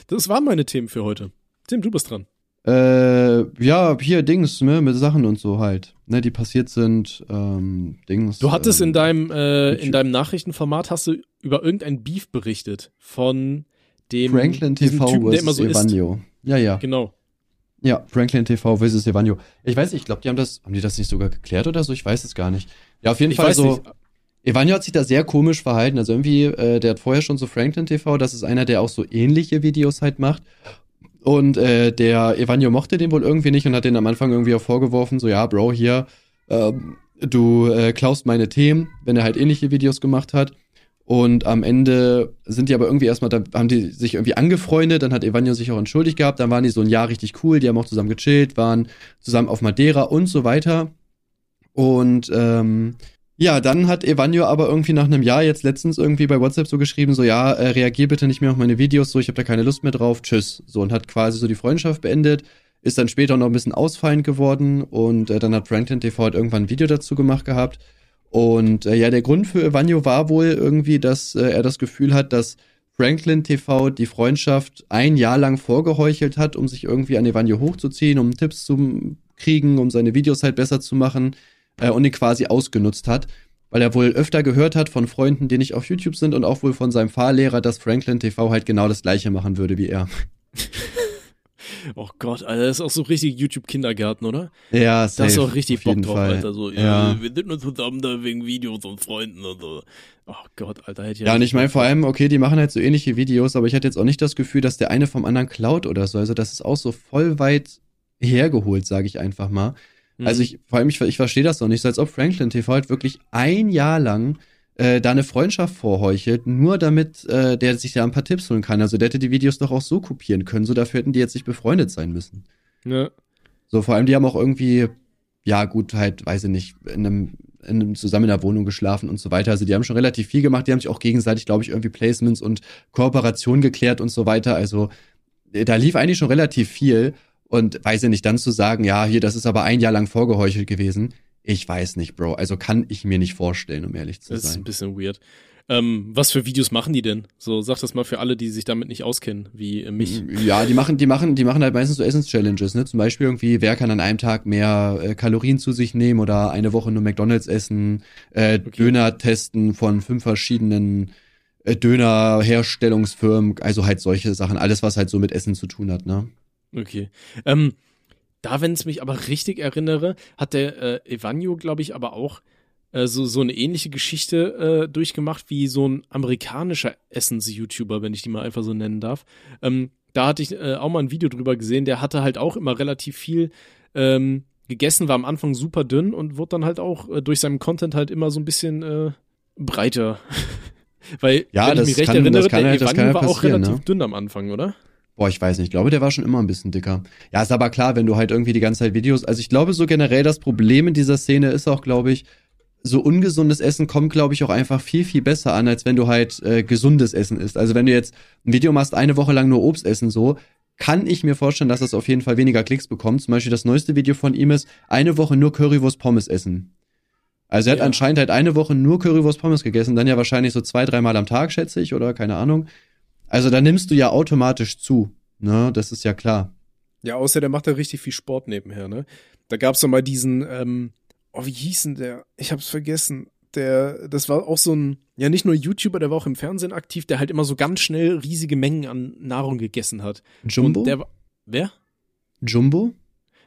das waren meine Themen für heute. Tim, du bist dran. äh, ja, hier Dings, ne, mit Sachen und so halt, ne, die passiert sind, ähm, Dings. Du hattest ähm, in deinem äh, in deinem Nachrichtenformat hast du über irgendein Beef berichtet von dem Franklin TV Typen, der immer so ist. Evanio. Ja, ja. Genau. Ja, Franklin TV versus Evanio. Ich weiß nicht, ich glaube, die haben das, haben die das nicht sogar geklärt oder so? Ich weiß es gar nicht. Ja, auf jeden Ich Fall weiß so. nicht. Evanio hat sich da sehr komisch verhalten. Also irgendwie, äh, der hat vorher schon so Franklin TV, das ist einer, der auch so ähnliche Videos halt macht. Und äh, der Evanio mochte den wohl irgendwie nicht und hat den am Anfang irgendwie auch vorgeworfen, so ja, Bro, hier, ähm, du äh, klaust meine Themen, wenn er halt ähnliche Videos gemacht hat. Und am Ende sind die aber irgendwie erstmal, da haben die sich irgendwie angefreundet, dann hat Evanio sich auch entschuldigt gehabt, dann waren die so ein Jahr richtig cool, die haben auch zusammen gechillt, waren zusammen auf Madeira und so weiter. Und ähm, ja, dann hat Evanio aber irgendwie nach einem Jahr jetzt letztens irgendwie bei WhatsApp so geschrieben, so ja, äh, reagier bitte nicht mehr auf meine Videos, so ich habe da keine Lust mehr drauf, tschüss. So und hat quasi so die Freundschaft beendet, ist dann später noch ein bisschen ausfallend geworden und äh, dann hat Franklin TV halt irgendwann ein Video dazu gemacht gehabt. Und äh, ja, der Grund für Evanio war wohl irgendwie, dass äh, er das Gefühl hat, dass Franklin TV die Freundschaft ein Jahr lang vorgeheuchelt hat, um sich irgendwie an Evanio hochzuziehen, um Tipps zu kriegen, um seine Videos halt besser zu machen äh, und ihn quasi ausgenutzt hat, weil er wohl öfter gehört hat von Freunden, die nicht auf YouTube sind und auch wohl von seinem Fahrlehrer, dass Franklin TV halt genau das gleiche machen würde wie er. Oh Gott, Alter, das ist auch so richtig YouTube-Kindergarten, oder? Ja, Da hast du auch richtig Bock drauf, Fall. Alter. So, Ja. ja. wir sind nur zusammen da wegen Videos und Freunden und so. Oh Gott, Alter, hätte ich Ja, und ich meine vor allem, okay, die machen halt so ähnliche Videos, aber ich hatte jetzt auch nicht das Gefühl, dass der eine vom anderen klaut oder so. Also das ist auch so voll weit hergeholt, sage ich einfach mal. Mhm. Also ich, vor allem, ich, ich verstehe das noch nicht, so als ob Franklin TV halt wirklich ein Jahr lang äh, da eine Freundschaft vorheuchelt, nur damit äh, der sich da ein paar Tipps holen kann. Also der hätte die Videos doch auch so kopieren können, so dafür hätten die jetzt nicht befreundet sein müssen. Ja. So, vor allem, die haben auch irgendwie, ja, gut, halt, weiß ich nicht, in einem, in einem, zusammen in der Wohnung geschlafen und so weiter. Also, die haben schon relativ viel gemacht. Die haben sich auch gegenseitig, glaube ich, irgendwie Placements und Kooperationen geklärt und so weiter. Also, äh, da lief eigentlich schon relativ viel. Und weiß ich nicht, dann zu sagen, ja, hier, das ist aber ein Jahr lang vorgeheuchelt gewesen. Ich weiß nicht, Bro. Also kann ich mir nicht vorstellen, um ehrlich zu Das ist ein sein. bisschen weird. Ähm, was für Videos machen die denn? So, sag das mal für alle, die sich damit nicht auskennen, wie äh, mich. Ja, die machen, die machen, die machen halt meistens so Essens-Challenges, ne? Zum Beispiel irgendwie, wer kann an einem Tag mehr äh, Kalorien zu sich nehmen oder eine Woche nur McDonalds essen, äh, Okay. Döner testen von fünf verschiedenen äh, Döner-Herstellungsfirmen, also halt solche Sachen, alles, was halt so mit Essen zu tun hat, ne? Okay. Ähm, da, wenn es mich aber richtig erinnere, hat der äh, Evanio, glaube ich, aber auch äh, so, so eine ähnliche Geschichte äh, durchgemacht wie so ein amerikanischer Essens-YouTuber, wenn ich die mal einfach so nennen darf. Ähm, da hatte ich äh, auch mal ein Video drüber gesehen, der hatte halt auch immer relativ viel ähm, gegessen, war am Anfang super dünn und wurde dann halt auch äh, durch seinen Content halt immer so ein bisschen äh, breiter. Weil, Ja, wenn das ich mich recht kann- erinnere, das kann der halt- Evanio kann war halt auch relativ ne? dünn am Anfang, oder? Boah, ich weiß nicht. Ich glaube, der war schon immer ein bisschen dicker. Ja, ist aber klar, wenn du halt irgendwie die ganze Zeit Videos. Also ich glaube, so generell das Problem in dieser Szene ist auch, glaube ich, so ungesundes Essen kommt, glaube ich, auch einfach viel, viel besser an, als wenn du halt äh, gesundes Essen isst. Also wenn du jetzt ein Video machst, eine Woche lang nur Obst essen, so, kann ich mir vorstellen, dass das auf jeden Fall weniger Klicks bekommt. Zum Beispiel das neueste Video von ihm ist, eine Woche nur Currywurst Pommes essen. Also er hat Ja. anscheinend halt eine Woche nur Currywurst Pommes gegessen, dann ja wahrscheinlich so zwei, dreimal am Tag, schätze ich, oder keine Ahnung. Also da nimmst du ja automatisch zu. Ne, das ist ja klar. Ja, außer der macht da richtig viel Sport nebenher, ne? Da gab's doch mal diesen, ähm, oh, wie hieß denn der? Ich hab's vergessen. Der, das war auch so ein, ja, nicht nur YouTuber, der war auch im Fernsehen aktiv, der halt immer so ganz schnell riesige Mengen an Nahrung gegessen hat. Jumbo? Und der wer? Jumbo?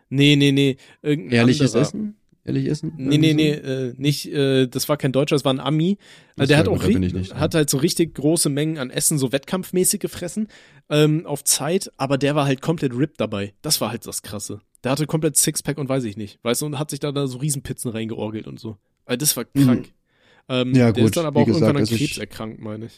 Nee, nee, nee. Irgendein Ehrliches anderer. Essen? Ehrlich Essen? Nee, nee, nee, Irgendwie äh, nicht, äh, das war kein Deutscher, das war ein Ami. Ach Äh, der so, hat auch nicht, hat halt so richtig große Mengen an Essen, so wettkampfmäßig gefressen, ähm, auf Zeit, aber der war halt komplett ripped dabei. Das war halt das Krasse. Der hatte komplett Sixpack und weiß ich nicht. Weißt du, und hat sich da, da so Riesenpizzen reingeorgelt und so. Also das war Mhm. krank. Ähm, Ja, der gut, ist dann aber wie auch irgendwann gesagt, an also ich- Krebs erkrankt, meine ich.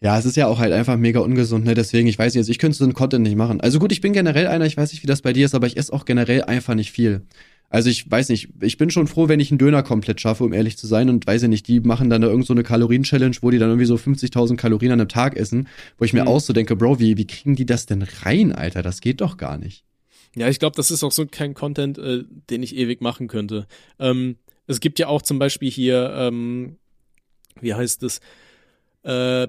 Ja, es ist ja auch halt einfach mega ungesund, ne? Deswegen, ich weiß jetzt, ich könnte so einen Content nicht machen. Also gut, ich bin generell einer, ich weiß nicht, wie das bei dir ist, aber ich esse auch generell einfach nicht viel. Also ich weiß nicht, ich bin schon froh, wenn ich einen Döner komplett schaffe, um ehrlich zu sein. Und weiß ich nicht, die machen dann da irgend so eine Kalorien-Challenge, wo die dann irgendwie so 50.000 Kalorien an einem Tag essen, wo ich mir Mhm. auch so denke, Bro, wie, wie kriegen die das denn rein, Alter? Das geht doch gar nicht. Ja, ich glaube, das ist auch so kein Content, äh, den ich ewig machen könnte. Ähm, es gibt ja auch zum Beispiel hier, ähm, wie heißt es, äh,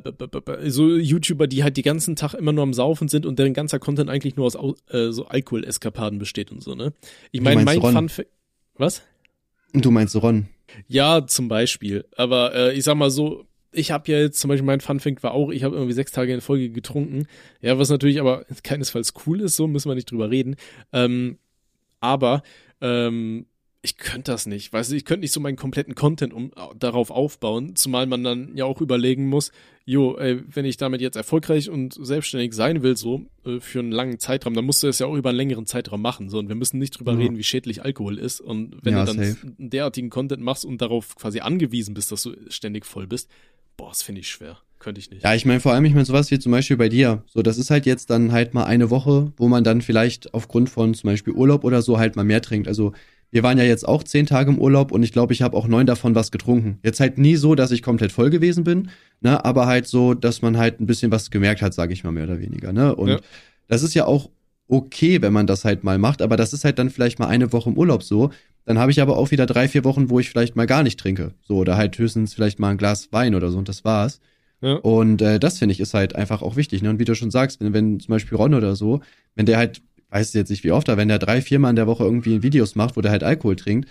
so YouTuber, die halt die ganzen Tag immer nur am Saufen sind und deren ganzer Content eigentlich nur aus Au äh, so Alkoholeskapaden besteht und so, ne? Ich meine, mein Ron? Fun Was? Du meinst Ron? Ja, zum Beispiel. Aber äh, ich sag mal so, ich habe ja jetzt zum Beispiel mein Fun Fact war auch, ich habe irgendwie sechs Tage in Folge getrunken. Ja, was natürlich aber keinesfalls cool ist, so müssen wir nicht drüber reden. Ähm, aber ähm, ich könnte das nicht. Weißt du, ich könnte nicht so meinen kompletten Content um, darauf aufbauen, zumal man dann ja auch überlegen muss, jo, ey, wenn ich damit jetzt erfolgreich und selbstständig sein will, so äh, für einen langen Zeitraum, dann musst du es ja auch über einen längeren Zeitraum machen. So, und wir müssen nicht drüber Ja. reden, wie schädlich Alkohol ist. Und wenn Ja, du dann safe. einen derartigen Content machst und darauf quasi angewiesen bist, dass du ständig voll bist, boah, das finde ich schwer. Könnte ich nicht. Ja, ich meine vor allem, ich meine sowas wie zum Beispiel bei dir. So, das ist halt jetzt dann halt mal eine Woche, wo man dann vielleicht aufgrund von zum Beispiel Urlaub oder so halt mal mehr trinkt. Also wir waren ja jetzt auch zehn Tage im Urlaub und ich glaube, ich habe auch neun davon was getrunken. Jetzt halt nie so, dass ich komplett voll gewesen bin, ne, aber halt so, dass man halt ein bisschen was gemerkt hat, sage ich mal mehr oder weniger, ne. Und Ja. das ist ja auch okay, wenn man das halt mal macht, aber das ist halt dann vielleicht mal eine Woche im Urlaub so. Dann habe ich aber auch wieder drei, vier Wochen, wo ich vielleicht mal gar nicht trinke. So, oder halt höchstens vielleicht mal ein Glas Wein oder so und das war's. Ja. Und äh, das finde ich ist halt einfach auch wichtig. Ne? Und wie du schon sagst, wenn, wenn zum Beispiel Ron oder so, wenn der halt, weiß jetzt nicht wie oft, aber wenn der drei, viermal in der Woche irgendwie Videos macht, wo der halt Alkohol trinkt,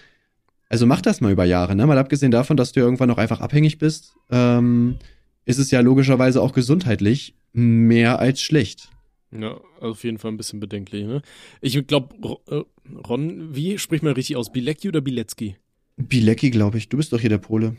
also mach das mal über Jahre, ne? Mal abgesehen davon, dass du ja irgendwann auch einfach abhängig bist, ähm, ist es ja logischerweise auch gesundheitlich mehr als schlecht. Ja, auf jeden Fall ein bisschen bedenklich, ne? Ich glaube, Ron, wie spricht man richtig aus? Bilecki oder Bilecki? Bilecki, glaube ich. Du bist doch hier der Pole.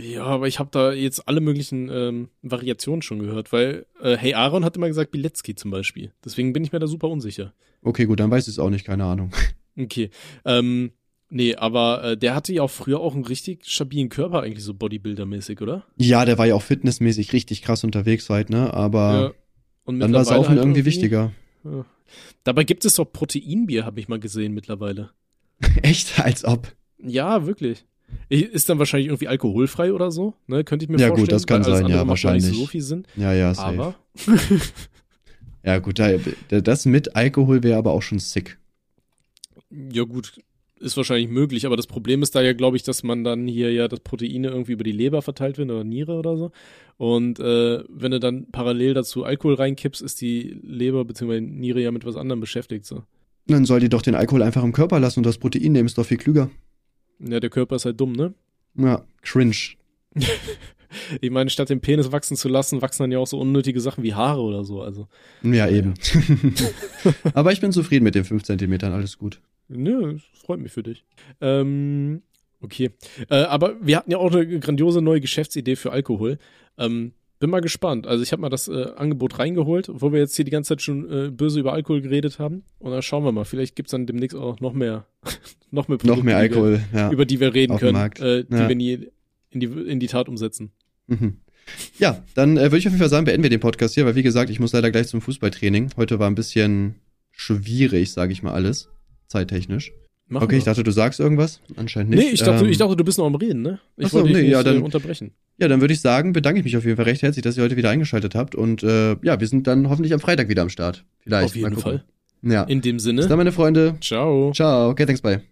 Ja, aber ich habe da jetzt alle möglichen ähm, Variationen schon gehört, weil äh, Hey Aaron hat immer gesagt Bilecki zum Beispiel. Deswegen bin ich mir da super unsicher. Okay, gut, dann weiß ich es auch nicht, keine Ahnung. Okay. Ähm, nee, aber äh, der hatte ja auch früher auch einen richtig stabilen Körper, eigentlich so Bodybuilder-mäßig, oder? Ja, der war ja auch fitnessmäßig richtig krass unterwegs halt, ne? Aber ja. dann war Saufen halt irgendwie wichtiger. Ja. Dabei gibt es doch Proteinbier, habe ich mal gesehen mittlerweile. Echt? Als ob. Ja, wirklich. Ist dann wahrscheinlich irgendwie alkoholfrei oder so, ne? Könnte ich mir ja, vorstellen. Ja gut, das kann sein, ja, wahrscheinlich. So viel sind. Ja, ja, safe. Aber ja gut, das mit Alkohol wäre aber auch schon sick. Ja gut, ist wahrscheinlich möglich, aber das Problem ist da ja, glaube ich, dass man dann hier ja das Proteine irgendwie über die Leber verteilt wird oder Niere oder so. Und äh, wenn du dann parallel dazu Alkohol reinkippst, ist die Leber bzw. Niere ja mit was anderem beschäftigt. So. Dann soll die doch den Alkohol einfach im Körper lassen und das Protein nehmen, ist doch viel klüger. Ja, der Körper ist halt dumm, ne? Ja, cringe. ich meine, statt den Penis wachsen zu lassen, wachsen dann ja auch so unnötige Sachen wie Haare oder so. Also. Ja, eben. Aber ich bin zufrieden mit den 5 Zentimetern, alles gut. Nö, ja, freut mich für dich. Ähm, okay. Äh, aber wir hatten ja auch eine grandiose neue Geschäftsidee für Alkohol. Ähm, bin mal gespannt. Also ich habe mal das äh, Angebot reingeholt, wo wir jetzt hier die ganze Zeit schon äh, böse über Alkohol geredet haben. Und dann schauen wir mal. Vielleicht gibt's dann demnächst auch noch mehr, noch mehr Produkte, noch mehr Alkohol, wir, ja. über die wir reden können, äh, die ja. wir nie in die, in die Tat umsetzen. Mhm. Ja, dann äh, würde ich auf jeden Fall sagen, beenden wir den Podcast hier, weil wie gesagt, ich muss leider gleich zum Fußballtraining. Heute war ein bisschen schwierig, sage ich mal alles zeittechnisch. Machen okay, wir. ich dachte, du sagst irgendwas. Anscheinend nicht. Nee, ich dachte, ähm, ich dachte du bist noch am Reden, ne? Ich achso, wollte dich nee, nicht ja, dann, äh, unterbrechen. Ja, dann würde ich sagen, bedanke ich mich auf jeden Fall recht herzlich, dass ihr heute wieder eingeschaltet habt. Und äh, ja, wir sind dann hoffentlich am Freitag wieder am Start. Vielleicht. Auf jeden Fall. Ja. In dem Sinne. Bis dann, meine Freunde. Ciao. Ciao. Okay, thanks, bye.